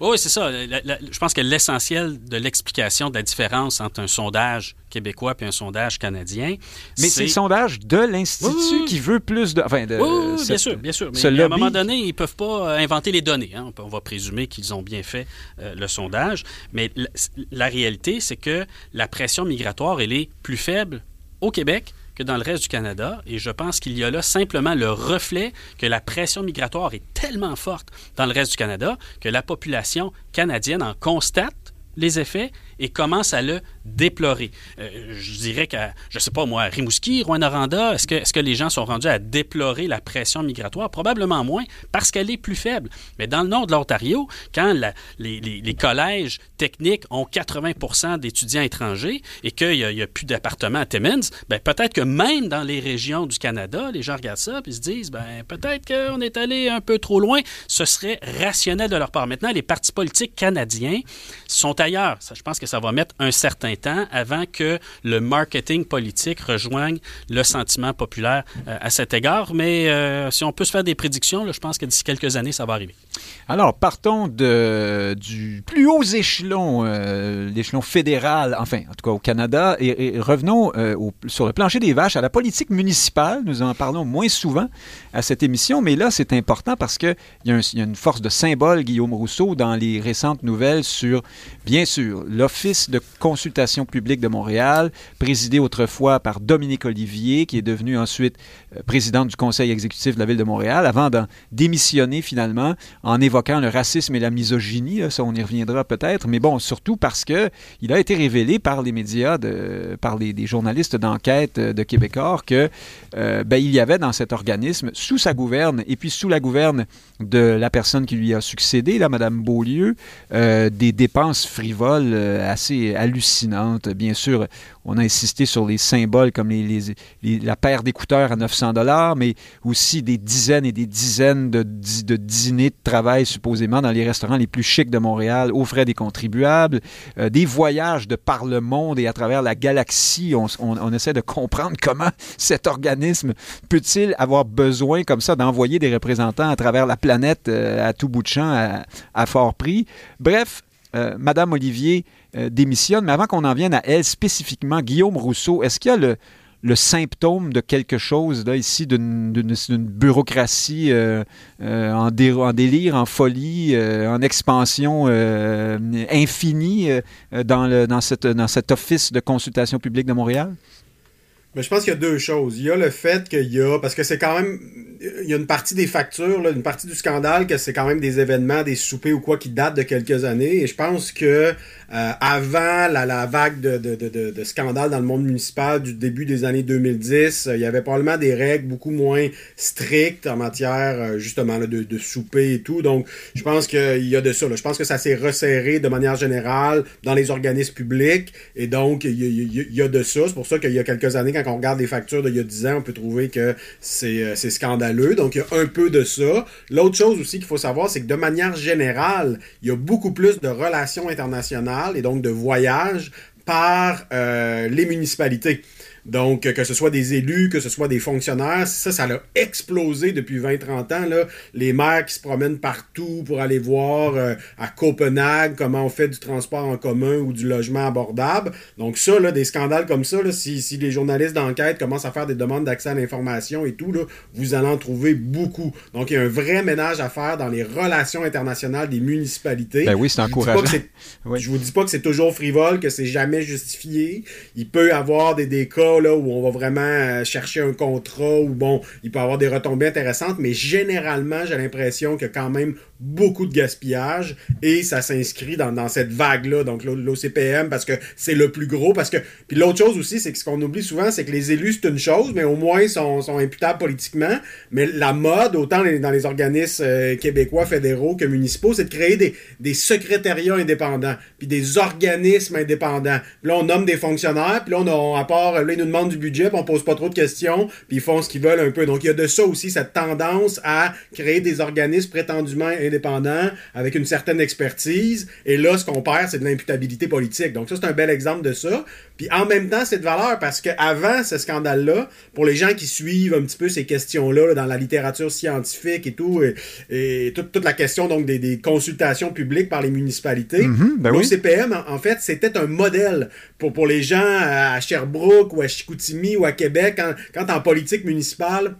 Oui, c'est ça. je pense que l'essentiel de l'explication de la différence entre un sondage québécois et un sondage canadien. Mais c'est le sondage de l'Institut qui veut plus de. Enfin, de oui, bien sûr, bien sûr. Mais à un moment donné, ils ne peuvent pas euh, inventer les données. Hein. On va présumer qu'ils ont bien fait euh, le sondage. Mais la, la réalité, c'est que la pression migratoire, elle est plus faible au Québec que dans le reste du Canada. Et je pense qu'il y a là simplement le reflet que la pression migratoire est tellement forte dans le reste du Canada que la population canadienne en constate les effets et commence à le déplorer. Euh, je dirais qu'à, je sais pas moi, Rimouski, Rouen-Noranda, est-ce que, est-ce que les gens sont rendus à déplorer la pression migratoire? Probablement moins, parce qu'elle est plus faible. Mais dans le nord de l'Ontario, quand les, collèges techniques ont 80% d'étudiants étrangers et qu'il n'y a, plus d'appartements à Timmins, ben peut-être que même dans les régions du Canada, les gens regardent ça et se disent, ben peut-être qu'on est allé un peu trop loin. Ce serait rationnel de leur part. Maintenant, les partis politiques canadiens sont ailleurs. Je pense que ça va mettre un certain temps avant que le marketing politique rejoigne le sentiment populaire euh, à cet égard. Mais euh, si on peut se faire des prédictions, je pense que d'ici quelques années, ça va arriver. Alors, partons du plus haut échelon, euh, l'échelon fédéral, enfin, en tout cas au Canada, et, revenons sur le plancher des vaches à la politique municipale. Nous en parlons moins souvent à cette émission, mais là, c'est important parce qu'il y, y, a une force de symbole, Guillaume Rousseau, dans les récentes nouvelles sur, bien sûr, l'Office de consultation publique de Montréal, présidé autrefois par Dominique Olivier, qui est devenu ensuite euh, présidente du conseil exécutif de la ville de Montréal, avant de démissionner finalement en évoquant le racisme et la misogynie. ça, on y reviendra peut-être, mais bon, surtout parce que il a été révélé par les médias, de, par les, des journalistes d'enquête de Québécois, que euh, ben, il y avait dans cet organisme, sous sa gouverne et puis sous la gouverne de la personne qui lui a succédé, la Madame Beaulieu, euh, des dépenses frivoles assez hallucinantes. Bien sûr, on a insisté sur les symboles comme la paire d'écouteurs à 900 dollars, mais aussi des dizaines et des dizaines de, de, dîners de travail supposément dans les restaurants les plus chics de Montréal aux frais des contribuables, euh, des voyages de par le monde et à travers la galaxie. On, essaie de comprendre comment cet organisme peut-il avoir besoin comme ça d'envoyer des représentants à travers la planète euh, à tout bout de champ à, fort prix. Bref, euh, Madame Olivier euh, démissionne. Mais avant qu'on en vienne à elle spécifiquement, Guillaume Rousseau, est-ce qu'il y a le, symptôme de quelque chose là ici d'une bureaucratie euh, euh, en, délire, en folie, en expansion infinie dans, cet office de consultation publique de Montréal? Mais je pense qu'il y a deux choses. Il y a le fait qu'il y a, parce que c'est quand même, il y a une partie des factures, là, une partie du scandale, que c'est quand même des événements, des soupers ou quoi qui datent de quelques années. Et je pense que euh, avant la, vague de, de, de, de, scandales dans le monde municipal du début des années 2010, euh, il y avait probablement des règles beaucoup moins strictes en matière euh, justement de, de souper et tout. Donc, je pense qu'il y a de ça. Là. Je pense que ça s'est resserré de manière générale dans les organismes publics. Et donc, il y a, il y a de ça. C'est pour ça qu'il y a quelques années, quand on regarde les factures d'il y a 10 ans, on peut trouver que c'est scandaleux. Donc, il y a un peu de ça. L'autre chose aussi qu'il faut savoir, c'est que de manière générale, il y a beaucoup plus de relations internationales et donc de voyage par euh, les municipalités. Donc, que ce soit des élus, que ce soit des fonctionnaires, ça, ça a explosé depuis 20-30 ans. Là. Les maires qui se promènent partout pour aller voir euh, à Copenhague comment on fait du transport en commun ou du logement abordable. Donc ça, là, des scandales comme ça, là, si, si les journalistes d'enquête commencent à faire des demandes d'accès à l'information et tout, là, vous allez en trouver beaucoup. Donc, il y a un vrai ménage à faire dans les relations internationales des municipalités. Ben oui, c'est encourageant. Je vous dis pas que c'est toujours frivole, que c'est jamais justifié. Il peut y avoir des, des cas là, où on va vraiment euh, chercher un contrat, où bon, il peut avoir des retombées intéressantes, mais généralement, j'ai l'impression a quand même beaucoup de gaspillage et ça s'inscrit dans, cette vague-là, donc l'OCPM, parce que c'est le plus gros. Parce que Puis l'autre chose aussi, c'est que ce qu'on oublie souvent, c'est que les élus, c'est une chose, mais au moins sont, sont imputables politiquement. Mais la mode, autant dans les organismes euh, québécois, fédéraux que municipaux, c'est de créer des, des secrétariats indépendants, puis des organismes indépendants. Puis là, on nomme des fonctionnaires, puis là, on a, à part, là, ils nous demandent du budget, puis on pose pas trop de questions, puis ils font ce qu'ils veulent un peu. Donc, il y a de ça aussi, cette tendance à créer des organismes prétendument indépendant, avec une certaine expertise. Et là, ce qu'on perd, c'est de l'imputabilité politique. Donc ça, c'est un bel exemple de ça. Puis en même temps, c'est de valeur parce qu'avant ce scandale-là, pour les gens qui suivent un petit peu ces questions-là dans la littérature scientifique et tout, et, toute, la question donc des, consultations publiques par les municipalités, mm l'OCPM, en, fait, c'était un modèle pour, pour les gens à Sherbrooke ou à Chicoutimi ou à Québec, quand, quand en politique municipale,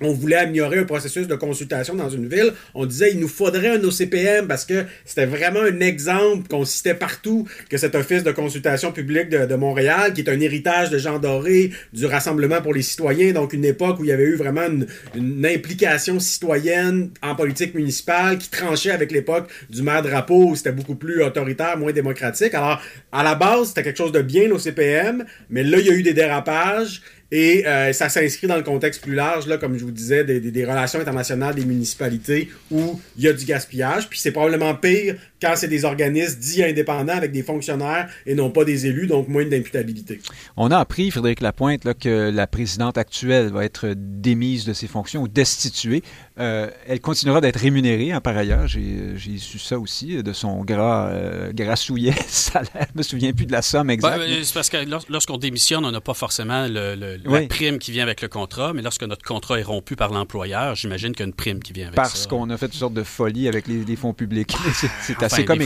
on voulait améliorer un processus de consultation dans une ville, on disait il nous faudrait un OCPM parce que c'était vraiment un exemple qu'on citait partout que cet office de consultation publique de, Montréal, qui est un héritage de Jean Doré, du Rassemblement pour les citoyens, donc une époque où il y avait eu vraiment une, implication citoyenne en politique municipale qui tranchait avec l'époque du maire Drapeau où c'était beaucoup plus autoritaire, moins démocratique. Alors, à la base, c'était quelque chose de bien l'OCPM, mais là, il y a eu des dérapages et euh, ça s'inscrit dans le contexte plus large, là, comme je vous disais, des, des relations internationales des municipalités où il y a du gaspillage. Puis c'est probablement pire quand c'est des organismes dits indépendants avec des fonctionnaires et non pas des élus, donc moins d'imputabilité. On a appris, Frédéric Lapointe, là, que la présidente actuelle va être démise de ses fonctions ou destituée. Euh, elle continuera d'être rémunérée, hein, par ailleurs. J'ai su ça aussi, de son gras, euh, grassouillet salaire. Je me souviens plus de la somme exacte. Ben, c'est parce que lorsqu'on démissionne, on n'a pas forcément le, la prime qui vient avec le contrat, mais lorsque notre contrat est rompu par l'employeur, j'imagine qu'il y a une prime qui vient avec parce ça. Parce qu'on a fait toutes sortes de folies avec les, fonds publics. c'est assez comme.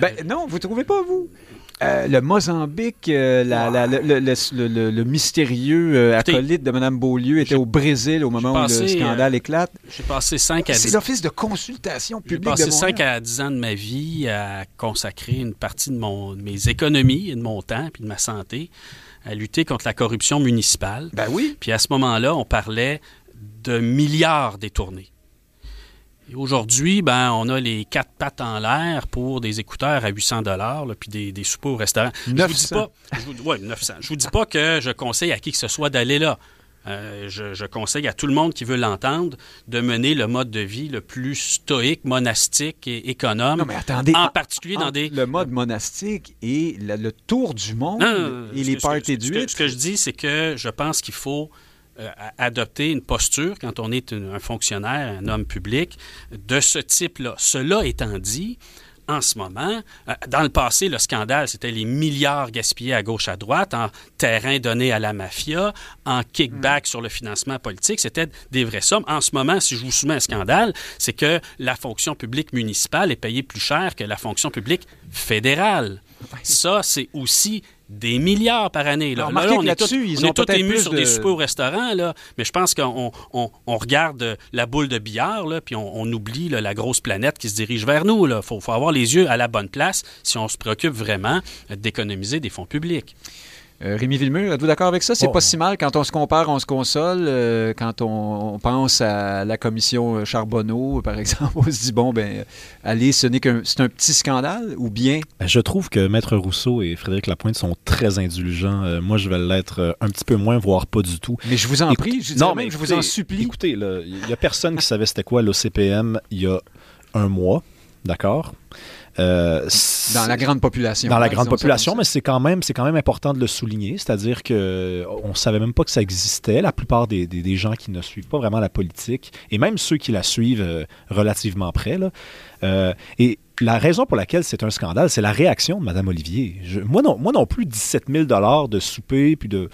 Ben, non, vous trouvez pas, vous? Euh, le Mozambique, euh, le, mystérieux euh, acolyte de Mme Beaulieu était au Brésil au moment où le scandale éclate. J'ai passé 5 à 10 C'est l'Office de consultation publique. J'ai passé 5 à 10 ans de ma vie à consacrer une partie de, mon, de mes économies et de mon temps puis de ma santé à lutter contre la corruption municipale. Ben oui. Puis à ce moment-là, on parlait de milliards détournés aujourd'hui, ben, on a les quatre pattes en l'air pour des écouteurs à 800 dollars, puis des, des soupers au restaurant. 900. Je vous dis pas, 900. Je vous dis pas que je conseille à qui que ce soit d'aller là. Euh, je, conseille à tout le monde qui veut l'entendre de mener le mode de vie le plus stoïque, monastique et économe. Non, mais attendez. En particulier dans des. Le mode monastique et le, tour du monde et les parties d'huile. Ce que je dis, c'est que je pense qu'il faut euh, adopter une posture quand on est un fonctionnaire, un homme public, de ce type-là. Cela étant dit, en ce moment. Euh, dans le passé, le scandale, c'était les milliards gaspillés à gauche, à droite, en terrain donné à la mafia, en kickback sur le financement politique. C'était des vraies sommes. En ce moment, si je vous soumets un scandale, c'est que la fonction publique municipale est payée plus cher que la fonction publique fédérale. Ça, c'est aussi des milliards par année. Là, on est tous émus sur des soupers au restaurant, là, mais je pense qu'on on, regarde la boule de billard, là, puis on, oublie la grosse planète qui se dirige vers nous. Il faut, faut, avoir les yeux à la bonne place si on se préoccupe vraiment d'économiser des fonds publics. Euh, Rémi Villemur, êtes-vous d'accord avec ça? C'est pas si mal quand on se compare, on se console. Euh, quand on, pense à la commission Charbonneau, par exemple, on se dit, bon, ben, allez, ce n'est qu'un c'est un petit scandale ou bien? Ben, je trouve que Maître Rousseau et Frédéric Lapointe sont très indulgents. Euh, moi, je vais l'être un petit peu moins, voire pas du tout. Mais je vous en prie, je, non, mais je vous en supplie. Écoutez, il n'y a personne qui savait c'était quoi l'OCPM il y a un mois, d'accord? Euh, dans la grande population. Dans la grande population, mais c'est quand même c'est quand même important de le souligner, c'est-à-dire que on savait même pas que ça existait. La plupart des, des, gens qui ne suivent pas vraiment la politique et même ceux qui la suivent euh, relativement près là. Euh, et la raison pour laquelle c'est un scandale, c'est la réaction de Mme Olivier. moi non moi non plus 17 000 dollars de souper puis de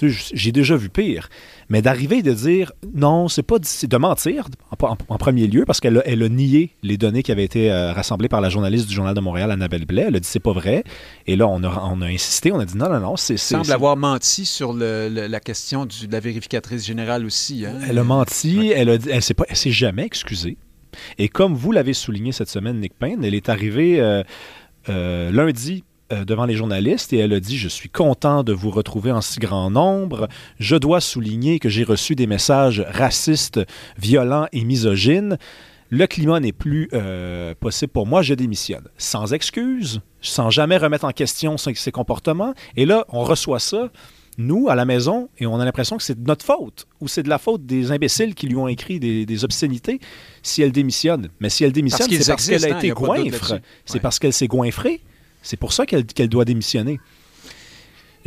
j'ai déjà vu pire. Mais d'arriver et de dire non, c'est pas c'est de mentir en, premier lieu parce qu'elle a, elle a nié les données qui avaient été euh, rassemblées par la journaliste du Journal de Montréal, Annabelle Blais. Elle a dit c'est pas vrai. Et là, on a, on a insisté, on a dit non, non, non. C'est, semble avoir menti sur le, la question de la vérificatrice générale aussi. Hein. Elle a menti, elle a elle s'est, pas, elle s'est jamais excusée. Et comme vous l'avez souligné cette semaine, Nick Payne, elle est arrivée euh, euh, lundi euh, devant les journalistes et elle a dit Je suis content de vous retrouver en si grand nombre. Je dois souligner que j'ai reçu des messages racistes, violents et misogynes. Le climat n'est plus euh, possible pour moi, je démissionne. Sans excuse, sans jamais remettre en question ses comportements. Et là, on reçoit ça, nous, à la maison, et on a l'impression que c'est de notre faute, ou c'est de la faute des imbéciles qui lui ont écrit des, obscénités si elle démissionne. Mais si elle démissionne, c'est parce qu'elle a hein, été goinfre. C'est parce qu'elle s'est goinfrée. C'est pour ça qu'elle doit démissionner.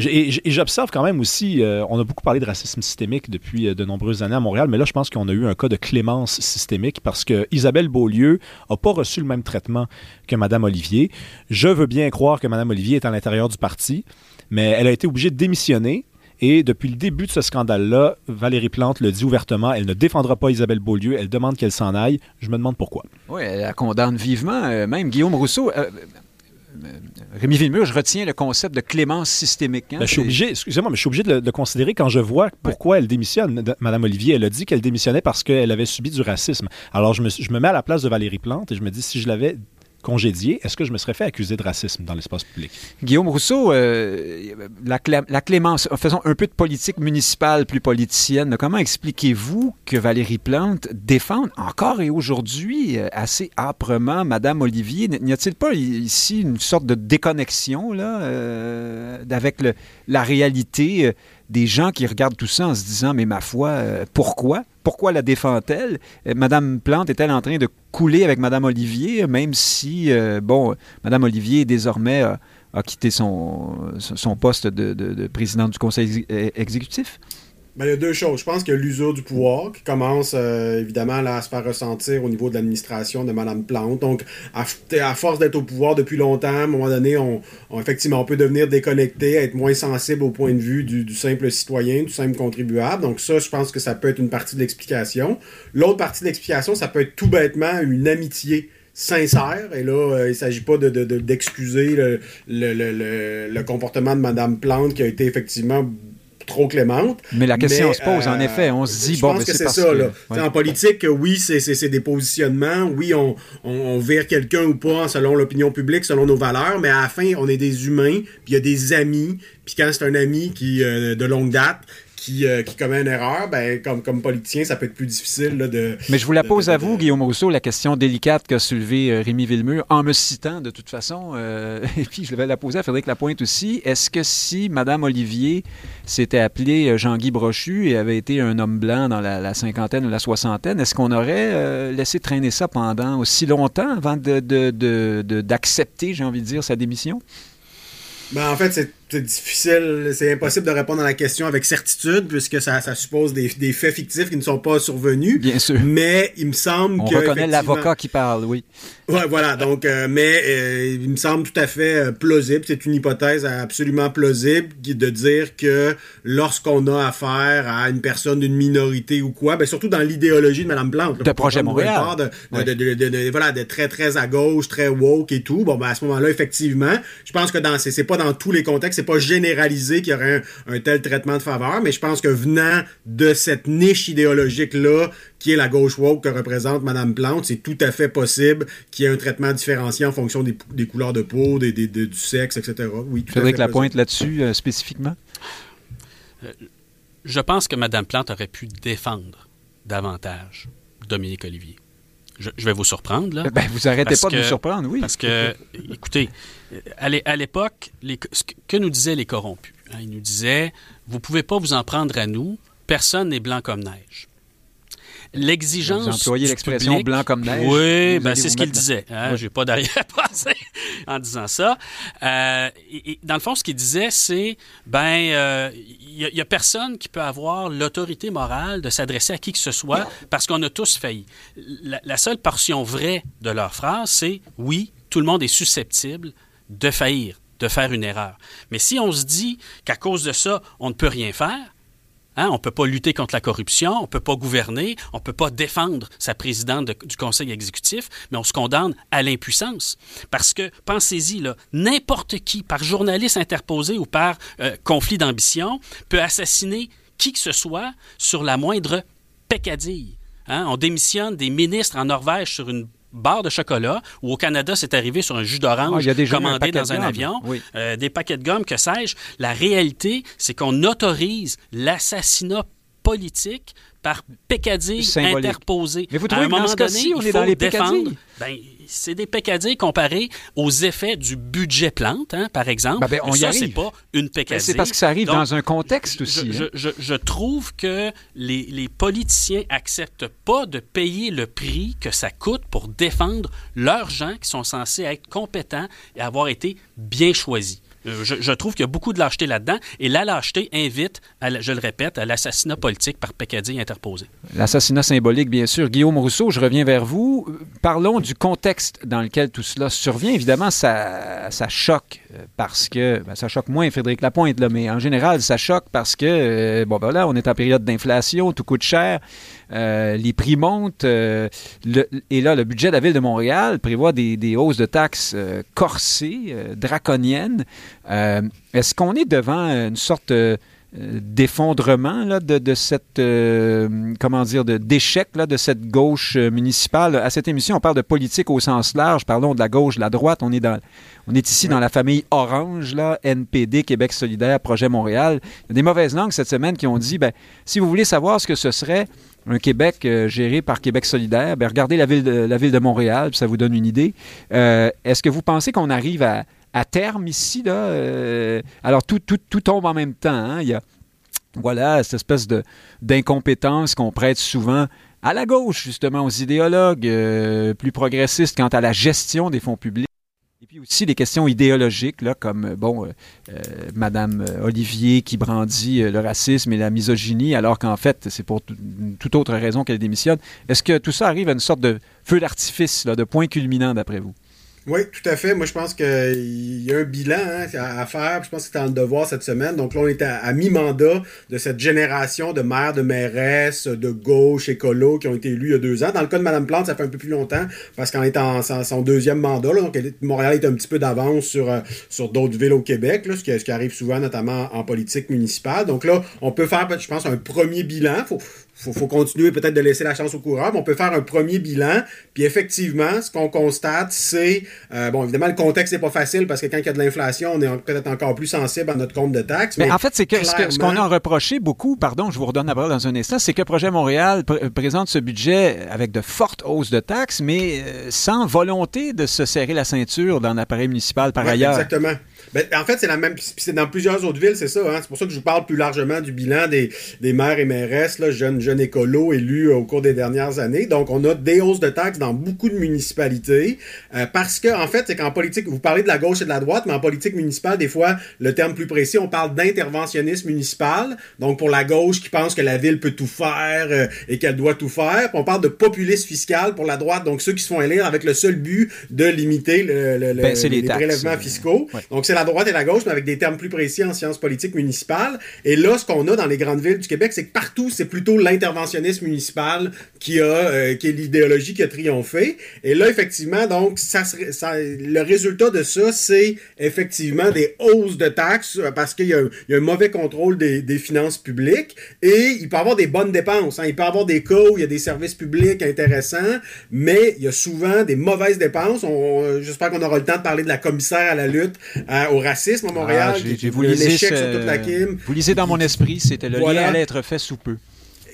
Et, j'observe quand même aussi, euh, on a beaucoup parlé de racisme systémique depuis euh, de nombreuses années à Montréal, mais là, je pense qu'on a eu un cas de clémence systémique parce que Isabelle Beaulieu n'a pas reçu le même traitement que Mme Olivier. Je veux bien croire que Mme Olivier est à l'intérieur du parti, mais elle a été obligée de démissionner. Et depuis le début de ce scandale-là, Valérie Plante le dit ouvertement, elle ne défendra pas Isabelle Beaulieu, elle demande qu'elle s'en aille. Je me demande pourquoi. Oui, elle la condamne vivement. Euh, même Guillaume Rousseau, Rémi Villemur, je retiens le concept de clémence systémique. Hein, ben, je suis obligé, excusez-moi, mais je suis obligé de le, considérer quand je vois pourquoi elle démissionne. Madame Olivier, elle a dit qu'elle démissionnait parce qu'elle avait subi du racisme. Alors, je me, je me mets à la place de Valérie Plante et je me dis, si je l'avais est-ce que je me serais fait accuser de racisme dans l'espace public? Guillaume Rousseau, euh, la, clémence, faisons un peu de politique municipale plus politicienne. Comment expliquez-vous que Valérie Plante défende encore et aujourd'hui euh, assez âprement Madame Olivier? N'y a-t-il pas ici une sorte de déconnexion euh, avec la réalité des gens qui regardent tout ça en se disant, mais ma foi, pourquoi? Pourquoi la défend-elle? Euh, Madame Plante est-elle en train de couler avec Madame Olivier, même si, euh, bon, Madame Olivier désormais a, quitté son, poste de, de présidente du conseil exécutif? Il y a deux choses. Je pense qu'il y a l'usure du pouvoir qui commence euh, évidemment là, à se faire ressentir au niveau de l'administration de Mme Plante. Donc, à, force d'être au pouvoir depuis longtemps, à un moment donné, on, effectivement on peut devenir déconnecté, être moins sensible au point de vue du, simple citoyen, du simple contribuable. Donc ça, je pense que ça peut être une partie de l'explication. L'autre partie de l'explication, ça peut être tout bêtement une amitié sincère. Et là, euh, il ne s'agit pas d'excuser de, le, le, le, le, comportement de Mme Plante qui a été effectivement trop clémente. Mais la question se pose, en effet. On se dit, je bon, pense que c'est ça. Là. En politique, oui, c'est des positionnements. Oui, on, on, vire quelqu'un ou pas selon l'opinion publique, selon nos valeurs. Mais à la fin, on est des humains, puis il y a des amis. Puis quand c'est un ami qui euh, de longue date, euh, qui, commet une erreur, ben, comme, comme politicien, ça peut être plus difficile de. Mais je vous la pose à vous, Guillaume Rousseau, la question délicate qu'a soulevée euh, Rémi Villemur, en me citant de toute façon, euh, et puis je vais la poser à Frédéric Lapointe aussi. Est-ce que si Mme Olivier s'était appelée Jean-Guy Brochu et avait été un homme blanc dans la, cinquantaine ou la soixantaine, est-ce qu'on aurait laissé traîner ça pendant aussi longtemps avant d'accepter, de, j'ai envie de dire, sa démission? Ben, en fait, c'est c'est difficile, c'est impossible de répondre à la question avec certitude puisque ça, ça suppose des, des, faits fictifs qui ne sont pas survenus. Bien sûr. Mais il me semble que. On reconnaît l'avocat qui parle, oui. Ouais, voilà. Donc, euh, mais euh, il me semble tout à fait euh, plausible. C'est une hypothèse absolument plausible de dire que lorsqu'on a affaire à une personne d'une minorité ou quoi, ben surtout dans l'idéologie de Mme Plante. De projet Montréal. De, de, de, voilà, de très très à gauche, très woke et tout. Bon, ben à ce moment-là, effectivement, je pense que dans c'est pas dans tous les contextes c'est pas généralisé qu'il y aurait un, tel traitement de faveur, mais je pense que venant de cette niche idéologique-là, qui est la gauche woke que représente Mme Plante, c'est tout à fait possible qu'il y ait un traitement différencié en fonction des, couleurs de peau, des, du sexe, etc. Oui, tout Frédéric Lapointe là-dessus, euh, spécifiquement? Euh, je pense que Mme Plante aurait pu défendre davantage Dominique Olivier. Je, vais vous surprendre, là. Ben, vous arrêtez pas de nous surprendre, oui. Parce que, écoutez, à l'époque, ce que nous disaient les corrompus, hein, ils nous disaient, vous pouvez pas vous en prendre à nous, personne n'est blanc comme neige l'exigence. Vous employez l'expression blanc comme neige? Oui, ben, c'est ce qu'il disait. Hein, J'ai pas d'arrière-pensée en disant ça. Euh, et, dans le fond, ce qu'il disait, c'est ben, il euh, y, a personne qui peut avoir l'autorité morale de s'adresser à qui que ce soit parce qu'on a tous failli. La, la seule portion vraie de leur phrase, c'est oui, tout le monde est susceptible de faillir, de faire une erreur. Mais si on se dit qu'à cause de ça, on ne peut rien faire, Hein, on ne peut pas lutter contre la corruption, on ne peut pas gouverner, on ne peut pas défendre sa présidente du conseil exécutif, mais on se condamne à l'impuissance. Parce que, pensez-y, n'importe qui, par journaliste interposé ou par euh, conflit d'ambition, peut assassiner qui que ce soit sur la moindre peccadille. Hein. On démissionne des ministres en Norvège sur une barre de chocolat, ou au Canada, c'est arrivé sur un jus d'orange ah, commandé dans un avion, euh, des paquets de gomme, que sais-je. La réalité, c'est qu'on autorise l'assassinat politique par peccadilles interposées. Mais vous trouvez à un moment ce donné, on est dans les défendre. Ben, c'est des peccadilles comparés aux effets du budget plante, hein, par exemple. Ben, ben, on ça, c'est pas une ben, peccadille. C'est parce que ça arrive dans un contexte aussi. Hein. Je, je, trouve que les, les politiciens acceptent pas de payer le prix que ça coûte pour défendre leurs gens qui sont censés être compétents et avoir été bien choisis. Euh, je, trouve qu'il y a beaucoup de lâcheté là-dedans. Et la lâcheté invite, je le répète, à l'assassinat politique par peccadille interposé. L'assassinat symbolique, bien sûr. Guillaume Rousseau, je reviens vers vous. Parlons du contexte dans lequel tout cela survient. Évidemment, ça, ça choque euh, parce que... Ben, ça choque moins Frédéric Lapointe, là, mais en général, ça choque parce que, euh, bon, ben là, on est en période d'inflation, tout coûte cher. Euh, les prix montent. Euh, et là, le budget de la Ville de Montréal prévoit des, hausses de taxes euh, corsées, draconiennes. Est-ce qu'on est devant une sorte d'effondrement de, de, cette comment dire de d'échec de cette gauche municipale? À cette émission on parle de politique au sens large parlons de la gauche de la droite on est dans on est ici dans la famille Orange là NPD Québec solidaire Projet Montréal il y a des mauvaises langues cette semaine qui ont dit ben si vous voulez savoir ce que ce serait un Québec euh, géré par Québec solidaire, ben, regardez la ville, de, la ville de Montréal, ça vous donne une idée. Euh, est-ce que vous pensez qu'on arrive à, terme ici? Là, euh, alors, tout, tout, tout, tombe en même temps. Hein? Il y a voilà, cette espèce d'incompétence qu'on prête souvent à la gauche, justement, aux idéologues plus progressistes quant à la gestion des fonds publics. Puis aussi les questions idéologiques, là, comme euh, bon, euh, euh, Madame Olivier qui brandit le racisme et la misogynie, alors qu'en fait, c'est pour toute autre raison qu'elle démissionne. Est-ce que tout ça arrive à une sorte de feu d'artifice, de point culminant, d'après vous? Oui, tout à fait. Moi, je pense qu'il y a un bilan hein, à, faire. Je pense que c'est le devoir cette semaine. Donc là, on est à, mi-mandat de cette génération de maires, de mairesses, de gauche, écolo qui ont été élus il y a deux ans. Dans le cas de Mme Plante, ça fait un peu plus longtemps parce qu'elle est en son deuxième mandat. donc, Montréal est un petit peu d'avance sur, euh, sur d'autres villes au Québec, là, ce, qui, ce, qui, arrive souvent, notamment en politique municipale. Donc là, on peut faire, je pense, un premier bilan. Faut, faut, faut continuer peut-être de laisser la chance au coureur, mais on peut faire un premier bilan. Puis effectivement, ce qu'on constate, c'est euh, bon, évidemment, le contexte n'est pas facile parce que quand il y a de l'inflation, on est peut-être encore plus sensible à notre compte de taxes. Mais, en fait, c'est que ce qu'on a reproché beaucoup, pardon, je vous redonne la parole dans un instant, c'est que Projet Montréal présente ce budget avec de fortes hausses de taxes, mais euh, sans volonté de se serrer la ceinture dans l'appareil municipal par ailleurs. Exactement. Ben, en fait, c'est la même. C'est dans plusieurs autres villes, c'est ça. Hein? C'est pour ça que je vous parle plus largement du bilan des, des maires et mairesses, là, jeunes, jeunes écolos élus au cours des dernières années. Donc, on a des hausses de taxes dans beaucoup de municipalités. Euh, parce que, en fait, c'est qu'en politique, vous parlez de la gauche et de la droite, mais en politique municipale, des fois, le terme plus précis, on parle d'interventionnisme municipal. Donc, pour la gauche qui pense que la ville peut tout faire euh, et qu'elle doit tout faire. Puis on parle de populisme fiscal pour la droite. Donc, ceux qui se font élire avec le seul but de limiter le, le, les, prélèvements fiscaux. Donc, c'est la droite et la gauche, mais avec des termes plus précis en sciences politiques municipales. Et là, ce qu'on a dans les grandes villes du Québec, c'est que partout, c'est plutôt l'interventionnisme municipal qui a, euh, qui est l'idéologie qui a triomphé. Et là, effectivement, donc, ça, le résultat de ça, c'est effectivement des hausses de taxes euh, parce qu'il y, a un mauvais contrôle des, finances publiques et il peut y avoir des bonnes dépenses. Hein. Il peut y avoir des cas où il y a des services publics intéressants, mais il y a souvent des mauvaises dépenses. J'espère qu'on aura le temps de parler de la commissaire à la lutte euh, au racisme à Montréal. Ah, qui, vous, lisez sur toute la vous lisez dans mon esprit, c'était le lien allait être fait sous peu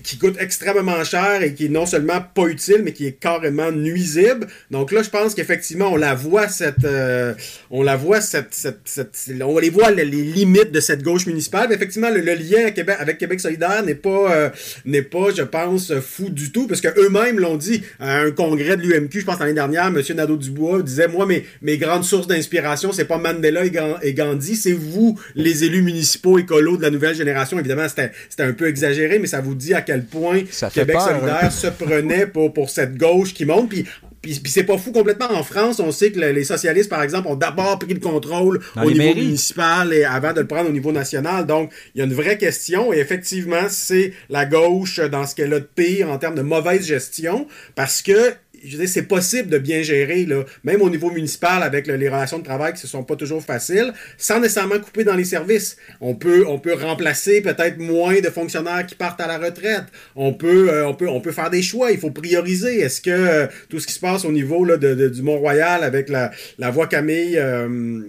qui coûte extrêmement cher et qui est non seulement pas utile, mais qui est carrément nuisible. Donc là, je pense qu'effectivement, on la voit cette, euh, on la voit cette, cette, cette, on les voit les, limites de cette gauche municipale. Mais effectivement, le, lien avec Québec solidaire n'est pas, euh, pas, je pense, fou du tout, parce que eux-mêmes l'ont dit à un congrès de l'UMQ, je pense l'année dernière, M. Nadeau-Dubois disait, moi, mes, mes grandes sources d'inspiration, c'est pas Mandela et Gandhi, c'est vous, les élus municipaux écolos de la nouvelle génération. Évidemment, c'était un peu exagéré, mais ça vous dit à quel point Québec solidaire se prenait pour, pour cette gauche qui monte. Puis puis, c'est pas fou complètement. En France, on sait que les socialistes, par exemple, ont d'abord pris le contrôle au niveau municipal et avant de le prendre au niveau national. Donc, il y a une vraie question. Et effectivement, c'est la gauche dans ce qu'elle a de pire en termes de mauvaise gestion parce que je veux c'est possible de bien gérer, là, même au niveau municipal, avec les relations de travail qui ne sont pas toujours faciles, sans nécessairement couper dans les services. On peut, on peut remplacer peut-être moins de fonctionnaires qui partent à la retraite. On peut, euh, on peut, on peut faire des choix. Il faut prioriser. Est-ce que euh, tout ce qui se passe au niveau là, de, du Mont-Royal avec la, la voie Camille... Euh,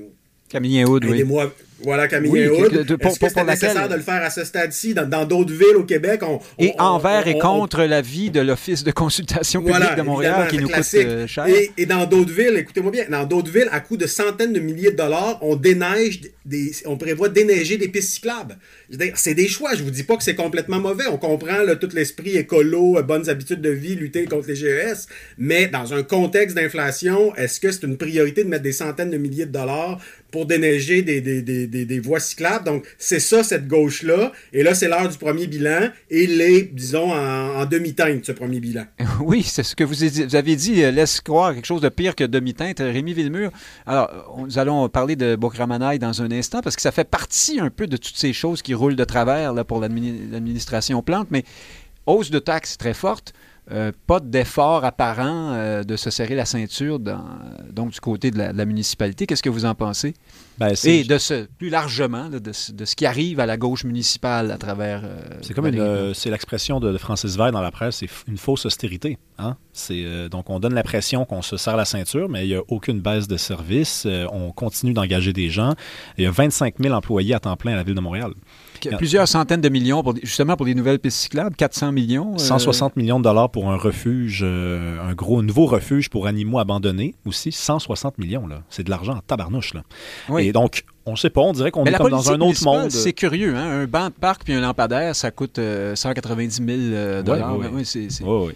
Camille Houd, oui. Voilà, Camille oui, Est-ce que c'est nécessaire de le faire à ce stade-ci? Dans d'autres villes au Québec, on... Et envers et contre l'avis de l'Office de consultation publique de Montréal qui nous coûte euh, cher. Et, dans d'autres villes, écoutez-moi bien, dans d'autres villes, à coût de centaines de milliers de dollars, on déneige des... on prévoit déneiger des pistes cyclables. C'est des choix. Je vous dis pas que c'est complètement mauvais. On comprend tout l'esprit écolo, euh, bonnes habitudes de vie, lutter contre les GES. Mais dans un contexte d'inflation, est-ce que c'est une priorité de mettre des centaines de milliers de dollars pour déneiger des, des, des, des voies cyclables. Donc, c'est ça, cette gauche-là. Et là, c'est l'heure du premier bilan. Et il est, disons, en, demi-teinte, ce premier bilan. Oui, c'est ce que vous, avez dit. Euh, laisse croire quelque chose de pire que demi-teinte. Rémi Villemur. Alors, nous allons parler de Bokramanaï dans un instant parce que ça fait partie un peu de toutes ces choses qui roulent de travers là, pour l'administration Plante. Mais hausse de taxes très forte. Euh, pas d'effort apparent euh, de se serrer la ceinture dans, donc du côté de la, municipalité. Qu'est-ce que vous en pensez? Ben, Et de ce, plus largement, de, ce qui arrive à la gauche municipale à travers. Euh, c'est comme c'est l'expression de, Francis Veil dans la presse, c'est une fausse austérité. Hein? C'est, donc on donne l'impression qu'on se serre la ceinture, mais il n'y a aucune baisse de service. on continue d'engager des gens. Il y a 25 000 employés à temps plein à la ville de Montréal. Plusieurs centaines de millions, pour, justement pour des nouvelles pistes cyclables, 400 millions. 160 euh, millions de dollars pour un refuge, euh, un gros nouveau refuge pour animaux abandonnés aussi. 160 millions, là. C'est de l'argent en tabarnouche, là. Et donc, on ne sait pas, on dirait qu'on est comme dans un autre monde. C'est curieux, hein? Un banc de parc puis un lampadaire, ça coûte 190 euh, 000 dollars. Oui, oui. oui,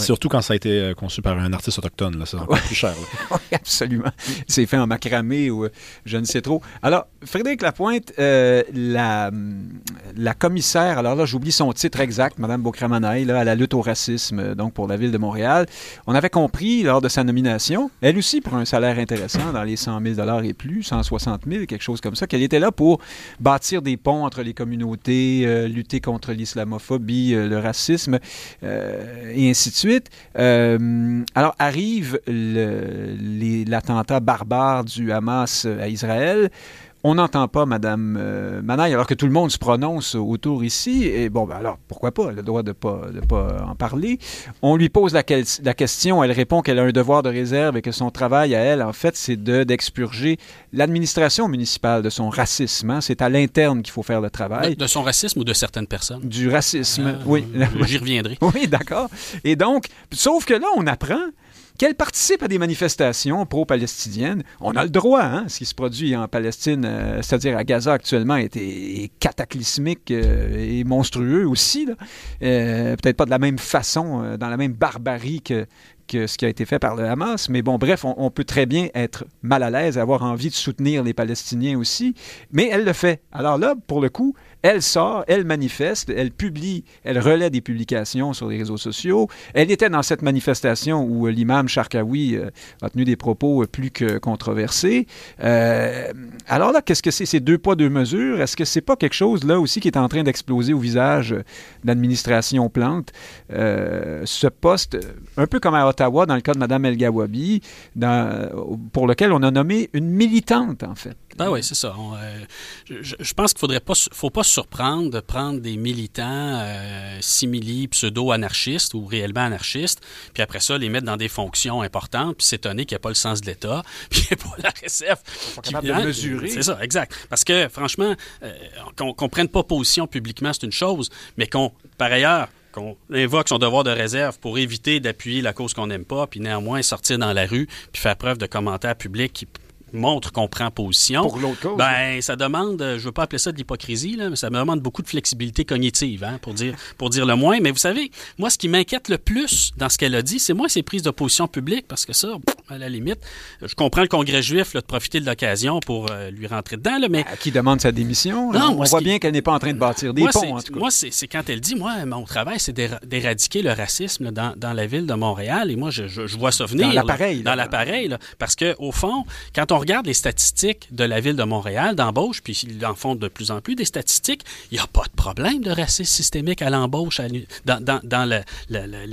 Surtout quand ça a été euh, conçu par un artiste autochtone, là, c'est encore plus cher. oui, absolument. C'est fait en macramé ou euh, je ne sais trop. Alors, Frédéric Lapointe, euh, la, la commissaire, alors là, j'oublie son titre exact, Mme Beaucramanaï, là, à la lutte au racisme, donc pour la ville de Montréal. On avait compris lors de sa nomination, elle aussi pour un salaire intéressant, dans les 100 000 et plus, 160 000, quelque chose comme ça, qu'elle était là pour bâtir des ponts entre les communautés, lutter contre l'islamophobie, le racisme, et ainsi de suite. Euh, alors arrive l'attentat barbare du Hamas à Israël. On n'entend pas Mme euh, Manaille, alors que tout le monde se prononce autour ici. Et bon, ben alors, pourquoi pas? Elle a le droit de ne pas, de pas en parler. On lui pose la, la question, elle répond qu'elle a un devoir de réserve et que son travail à elle, en fait, c'est d'expurger l'administration municipale de son racisme. Hein. C'est à l'interne qu'il faut faire le travail. De, son racisme ou de certaines personnes? Du racisme, ah, oui. J'y reviendrai. Oui, d'accord. Et donc, sauf que là, on apprend qu'elle participe à des manifestations pro-palestiniennes. On a le droit, hein? Ce qui se produit en Palestine, euh, c'est-à-dire à Gaza actuellement, est, cataclysmique euh, et monstrueux aussi. Euh, peut-être pas de la même façon, dans la même barbarie que, ce qui a été fait par le Hamas. Mais bon, bref, on, peut très bien être mal à l'aise, avoir envie de soutenir les Palestiniens aussi. Mais elle le fait. Alors là, pour le coup, elle sort, elle manifeste, elle publie, elle relaie des publications sur les réseaux sociaux. Elle était dans cette manifestation où l'imam Sharkawi a tenu des propos plus que controversés. alors là, qu'est-ce que c'est? Ces deux poids, deux mesures? Est-ce que c'est pas quelque chose là aussi qui est en train d'exploser au visage de l'administration Plante? ce poste, un peu comme à Ottawa, dans le cas de Mme El Gawabi, pour lequel on a nommé une militante, en fait. Ben oui, c'est ça. Euh, je, pense qu'il ne faut pas se surprendre de prendre des militants euh, simili, pseudo-anarchistes ou réellement anarchistes, puis après ça, les mettre dans des fonctions importantes, puis s'étonner qu'il n'y a pas le sens de l'État, puis qu'il n'y a pas la RSF. Qui, capable de mesurer. C'est ça, exact. Parce que, franchement, euh, qu'on ne prenne pas position publiquement, c'est une chose, mais qu'on, par ailleurs, qu'on invoque son devoir de réserve pour éviter d'appuyer la cause qu'on n'aime pas, puis néanmoins sortir dans la rue, puis faire preuve de commentaires publics qui montre qu'on prend position. Pour l'autre cause. Ben, ça demande, je ne veux pas appeler ça de l'hypocrisie, mais ça me demande beaucoup de flexibilité cognitive, hein, pour, dire, pour dire le moins. Mais vous savez, moi, ce qui m'inquiète le plus dans ce qu'elle a dit, c'est moi ses prises de position publique, parce que ça, à la limite, je comprends le Congrès juif de profiter de l'occasion pour euh, lui rentrer dedans, là, mais... À qui demande sa démission? Non, on voit bien qu'elle n'est pas en train de bâtir des ponts, en tout cas. Moi, c'est quand elle dit, moi, mon travail, c'est d'éradiquer le racisme dans, dans, la ville de Montréal, et moi, je, je, vois ça venir. Dans l'appareil. Dans l'appareil, parce qu'au fond, quand on regarde les statistiques de la ville de Montréal d'embauche, puis ils en font de plus en plus des statistiques, il n'y a pas de problème de racisme systémique à l'embauche dans, dans,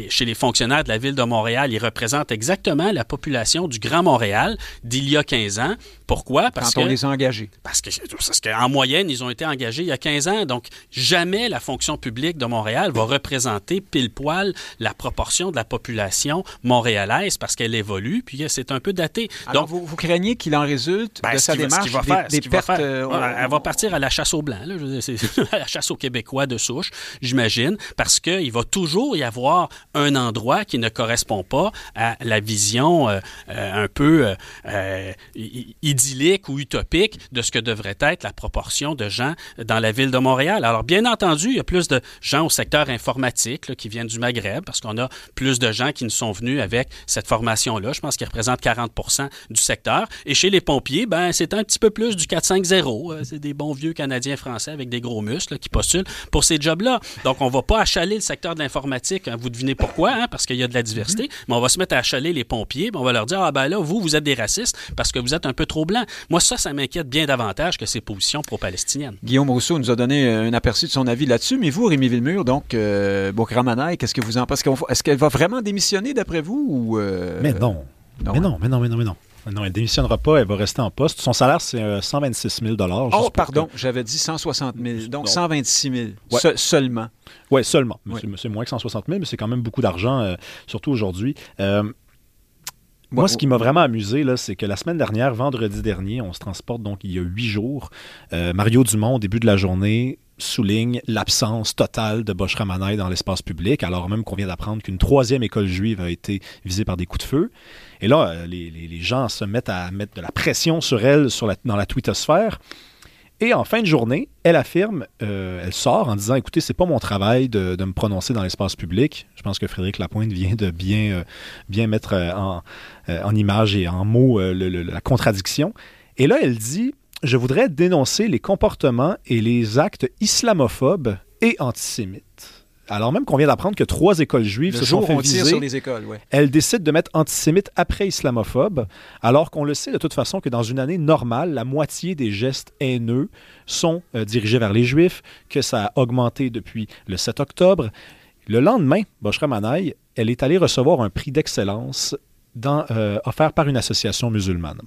chez les fonctionnaires de la ville de Montréal. Ils représentent exactement la population du Grand Montréal d'il y a 15 ans. Pourquoi? Parce Quand on les a engagés. Parce que parce qu'en moyenne, ils ont été engagés il y a 15 ans. Donc, jamais la fonction publique de Montréal va représenter pile poil la proportion de la population montréalaise parce qu'elle évolue, puis c'est un peu daté. Donc, vous, vous craignez qu'il en résulte ben, de sa démarche va faire, des, pertes... Euh, elle va partir à la chasse au blanc, là, à la chasse aux Québécois de souche, j'imagine, parce qu'il va toujours y avoir un endroit qui ne correspond pas à la vision euh, euh, un peu idyllique ou utopique de ce que devrait être la proportion de gens dans la ville de Montréal. Alors, bien entendu, il y a plus de gens au secteur informatique qui viennent du Maghreb parce qu'on a plus de gens qui nous sont venus avec cette formation-là. Je pense qu'ils représentent 40% du secteur. Et chez les pompiers, ben, c'est un petit peu plus du 4-5-0. Euh, c'est des bons vieux Canadiens français avec des gros muscles qui postulent pour ces jobs-là. Donc, on va pas achaler le secteur de l'informatique. Hein. vous devinez pourquoi, hein, parce qu'il y a de la diversité. Mais on va se mettre à achaler les pompiers. on va leur dire, ah ben là, vous, vous êtes des racistes parce que vous êtes un peu trop blanc. Moi, ça, ça m'inquiète bien davantage que ces positions pro-palestiniennes. Guillaume Rousseau nous a donné un aperçu de son avis là-dessus. Mais vous, Rémi Villemur, donc, euh, qu'est-ce que vous en pensez? Est-ce qu'elle va vraiment démissionner d'après vous? Ou, euh, Mais non. Mais non, mais non, mais non, mais non. Non, elle ne démissionnera pas, elle va rester en poste. Son salaire, c'est 126 000 Oh, pardon, j'avais dit 160 000. Donc 126 000 seulement. Oui, seulement. C'est moins que 160 000, mais c'est quand même beaucoup d'argent, euh, surtout aujourd'hui. Euh, moi, ce qui m'a vraiment amusé, c'est que la semaine dernière, vendredi dernier, on se transporte donc il y a huit jours. Euh, Mario Dumont, au début de la journée, souligne l'absence totale de Bosch Ramanaï dans l'espace public, alors même qu'on vient d'apprendre qu'une troisième école juive a été visée par des coups de feu. Et là, euh, les, gens se mettent à mettre de la pression sur elle sur dans la twittosphère. Et en fin de journée, elle affirme, euh, elle sort en disant Écoutez, c'est pas mon travail de, me prononcer dans l'espace public. Je pense que Frédéric Lapointe vient de bien, euh, bien mettre en, en, image et en mots la contradiction. Et là, elle dit je voudrais dénoncer les comportements et les actes islamophobes et antisémites. Alors même qu'on vient d'apprendre que trois écoles juives se sont fait viser, sur les écoles, ouais. elle décide de mettre antisémite après islamophobe, alors qu'on le sait de toute façon que dans une année normale, la moitié des gestes haineux sont euh, dirigés vers les juifs, que ça a augmenté depuis le 7 octobre. Le lendemain, Boshra Manaï, elle est allée recevoir un prix d'excellence euh, offert par une association musulmane.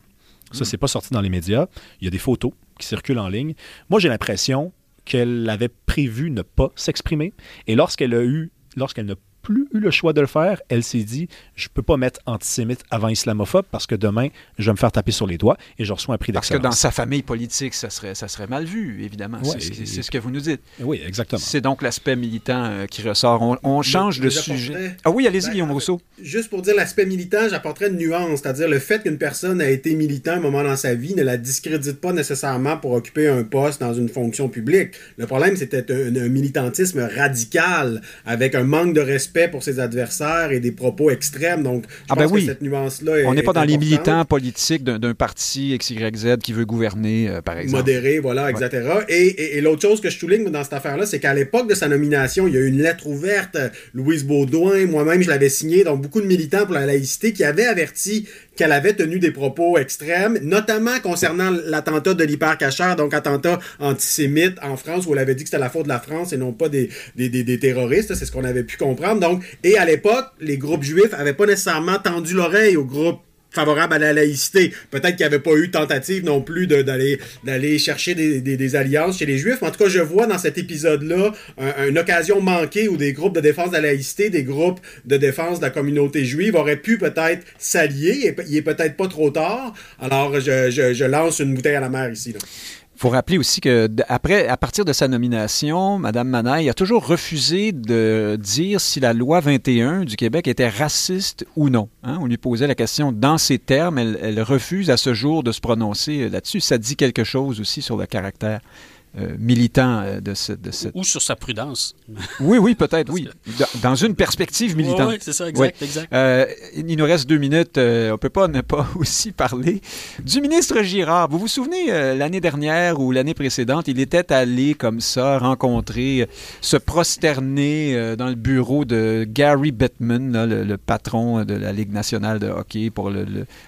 Ça, c'est pas sorti dans les médias. Il y a des photos qui circulent en ligne. Moi, j'ai l'impression qu'elle avait prévu ne pas s'exprimer. Et lorsqu'elle a eu, lorsqu'elle n'a plus eu le choix de le faire, elle s'est dit je peux pas mettre antisémite avant islamophobe parce que demain je vais me faire taper sur les doigts et je reçois un prix d'excellence. Parce que dans sa famille politique, ça serait ça serait mal vu évidemment. c'est ce que vous nous dites. Oui, exactement. C'est donc l'aspect militant euh, qui ressort. On, change de sujet. Ah oui, allez-y, ben, Guillaume Rousseau. Juste pour dire l'aspect militant, j'apporterais une nuance, c'est-à-dire le fait qu'une personne a été militant un moment dans sa vie ne la discrédite pas nécessairement pour occuper un poste dans une fonction publique. Le problème, c'était un militantisme radical avec un manque de respect respect pour ses adversaires et des propos extrêmes. Donc, je ah ben pense que cette nuance-là On n'est pas dans les militants politiques d'un parti XYZ qui veut gouverner, euh, par exemple. Modéré, voilà, etc. Et, l'autre chose que je souligne dans cette affaire-là, c'est qu'à l'époque de sa nomination, il y a eu une lettre ouverte. Louise Baudouin, moi-même, je l'avais signée. Donc, beaucoup de militants pour la laïcité qui avaient averti qu'elle avait tenu des propos extrêmes, notamment concernant l'attentat de l'hypercachère, donc attentat antisémite en France, où elle avait dit que c'était la faute de la France et non pas des, des, des, terroristes. C'est ce qu'on avait pu comprendre. Donc, et à l'époque, les groupes juifs avaient pas nécessairement tendu l'oreille aux groupes favorable à la laïcité. Peut-être qu'il n'y avait pas eu tentative non plus d'aller d'aller chercher des, alliances chez les Juifs. En tout cas, je vois dans cet épisode-là une occasion manquée où des groupes de défense de la laïcité, des groupes de défense de la communauté juive auraient pu peut-être s'allier. Il est peut-être pas trop tard. Alors, je, lance une bouteille à la mer ici. Faut rappeler aussi que après, à partir de sa nomination, Mme Manaille a toujours refusé de dire si la loi 21 du Québec était raciste ou non. Hein. On lui posait la question dans ces termes. elle, refuse à ce jour de se prononcer là-dessus. Ça dit quelque chose aussi sur le caractère euh, militant euh, de, ce, de Ou sur sa prudence. Oui, oui, peut-être, oui. Dans une perspective militante. Oui, c'est ça, exact. exact. Euh, il nous reste deux minutes. on ne peut pas ne pas aussi parler du ministre Girard. Vous vous souvenez, l'année dernière ou l'année précédente, il était allé comme ça rencontrer, se prosterner dans le bureau de Gary Bettman, le, patron de la Ligue nationale de hockey, pour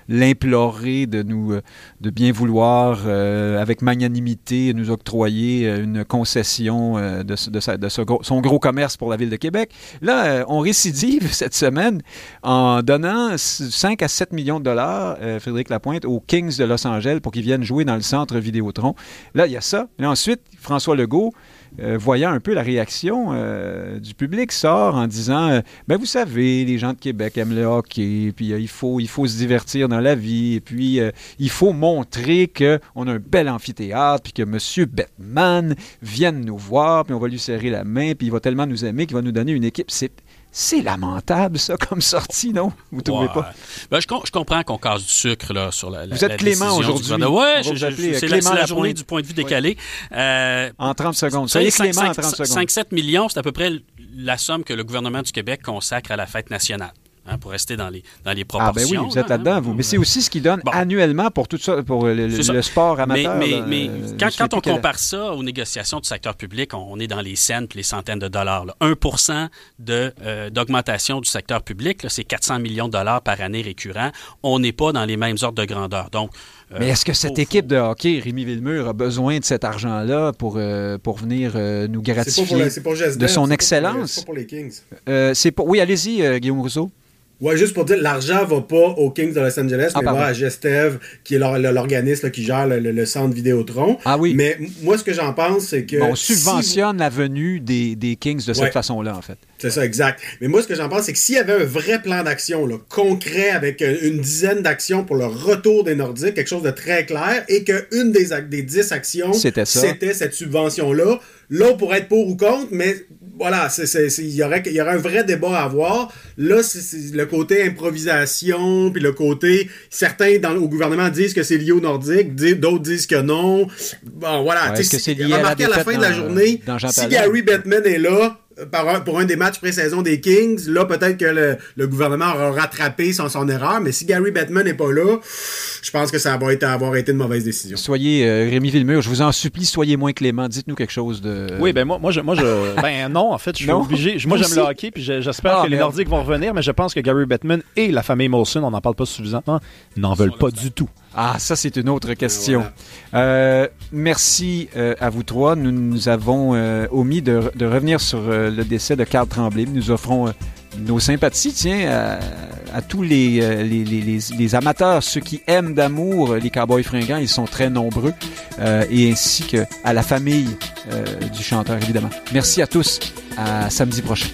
l'implorer de nous de bien vouloir, avec magnanimité, nous octroyer euh, une concession euh, de, son gros commerce pour la ville de Québec. Là, euh, on récidive cette semaine en donnant 5 à 7 millions de dollars, Frédéric Lapointe, aux Kings de Los Angeles pour qu'ils viennent jouer dans le centre Vidéotron. Là, il y a ça. Et ensuite, François Legault euh, voyant un peu la réaction euh, du public, sort en disant euh, ben vous savez, les gens de Québec aiment le hockey, puis il, faut, il faut se divertir dans la vie, et puis il faut montrer qu'on a un bel amphithéâtre, puis que M. Bettman vienne nous voir, puis on va lui serrer la main, puis il va tellement nous aimer qu'il va nous donner une équipe. C'est c'est lamentable, ça, comme sortie, non? Vous trouvez pas? Ben, je, je, comprends qu'on casse du sucre là, sur la, Vous êtes Clément aujourd'hui. Oui, c'est la, la, journée du point de vue décalé. Euh, en 30 secondes. Soyez Clément en 30 secondes. 5-7 millions, c'est à peu près la somme que le gouvernement du Québec consacre à la fête nationale. Hein, pour rester dans les, dans les proportions. Ah, ben oui, vous êtes là-dedans, vous. Mais c'est aussi ce qui donne annuellement pour tout ça, pour le, sport amateur. Mais, mais, quand, quand on compare ça aux négociations du secteur public, on, est dans les cents les centaines de dollars. 1% euh, d'augmentation du secteur public, c'est 400 millions de dollars par année récurrent. On n'est pas dans les mêmes ordres de grandeur. Donc, euh, mais est-ce que cette équipe de hockey, Rémi Villemur, a besoin de cet argent-là pour, euh, pour venir nous gratifier de son excellence? C'est pour les Kings. c'est Oui, allez-y, Guillaume Rousseau. Ouais, juste pour dire, l'argent va pas aux Kings de Los Angeles, ah, mais va à Gestev, qui est l'organisme qui gère le, centre Vidéotron. Ah oui. Mais moi, ce que j'en pense, c'est que. on subventionne la venue des, des Kings de cette façon-là, en fait. C'est ça, exact. Mais moi, ce que j'en pense, c'est que s'il y avait un vrai plan d'action, concret, avec euh, une dizaine d'actions pour le retour des Nordiques, quelque chose de très clair, et qu'une des, des dix actions, c'était cette subvention-là, là, on pourrait être pour ou contre, mais voilà, il y aurait, y aurait un vrai débat à avoir. Là, c'est le côté improvisation, puis le côté... Certains dans, au gouvernement disent que c'est lié au Nordique, d'autres disent que non. Bon, voilà. Est-ce que c'est lié à la, à la fin de la journée, si Gary Bettman est là, pour un des matchs pré-saison des Kings, là, peut-être que le, gouvernement aura rattrapé son, son erreur, mais si Gary Bettman n'est pas là, je pense que ça va être, avoir été une mauvaise décision. Soyez, euh, Rémi Villemur, je vous en supplie, soyez moins clément. Dites-nous quelque chose de. Oui, ben moi, moi, je, moi je, ben non, en fait, je suis obligé. Moi, j'aime le hockey, puis j'espère ah, que les Nordiques vont revenir, mais je pense que Gary Bettman et la famille Molson, on n'en parle pas suffisamment, n'en veulent pas du tout. Ah, ça, c'est une autre question. Euh, merci euh, à vous trois. Nous, nous avons euh, omis de, revenir sur le décès de Carl Tremblay. Nous offrons nos sympathies, tiens, à, tous les, les, amateurs, ceux qui aiment d'amour les Cowboys fringants. Ils sont très nombreux. et ainsi qu'à la famille du chanteur, évidemment. Merci à tous. À samedi prochain.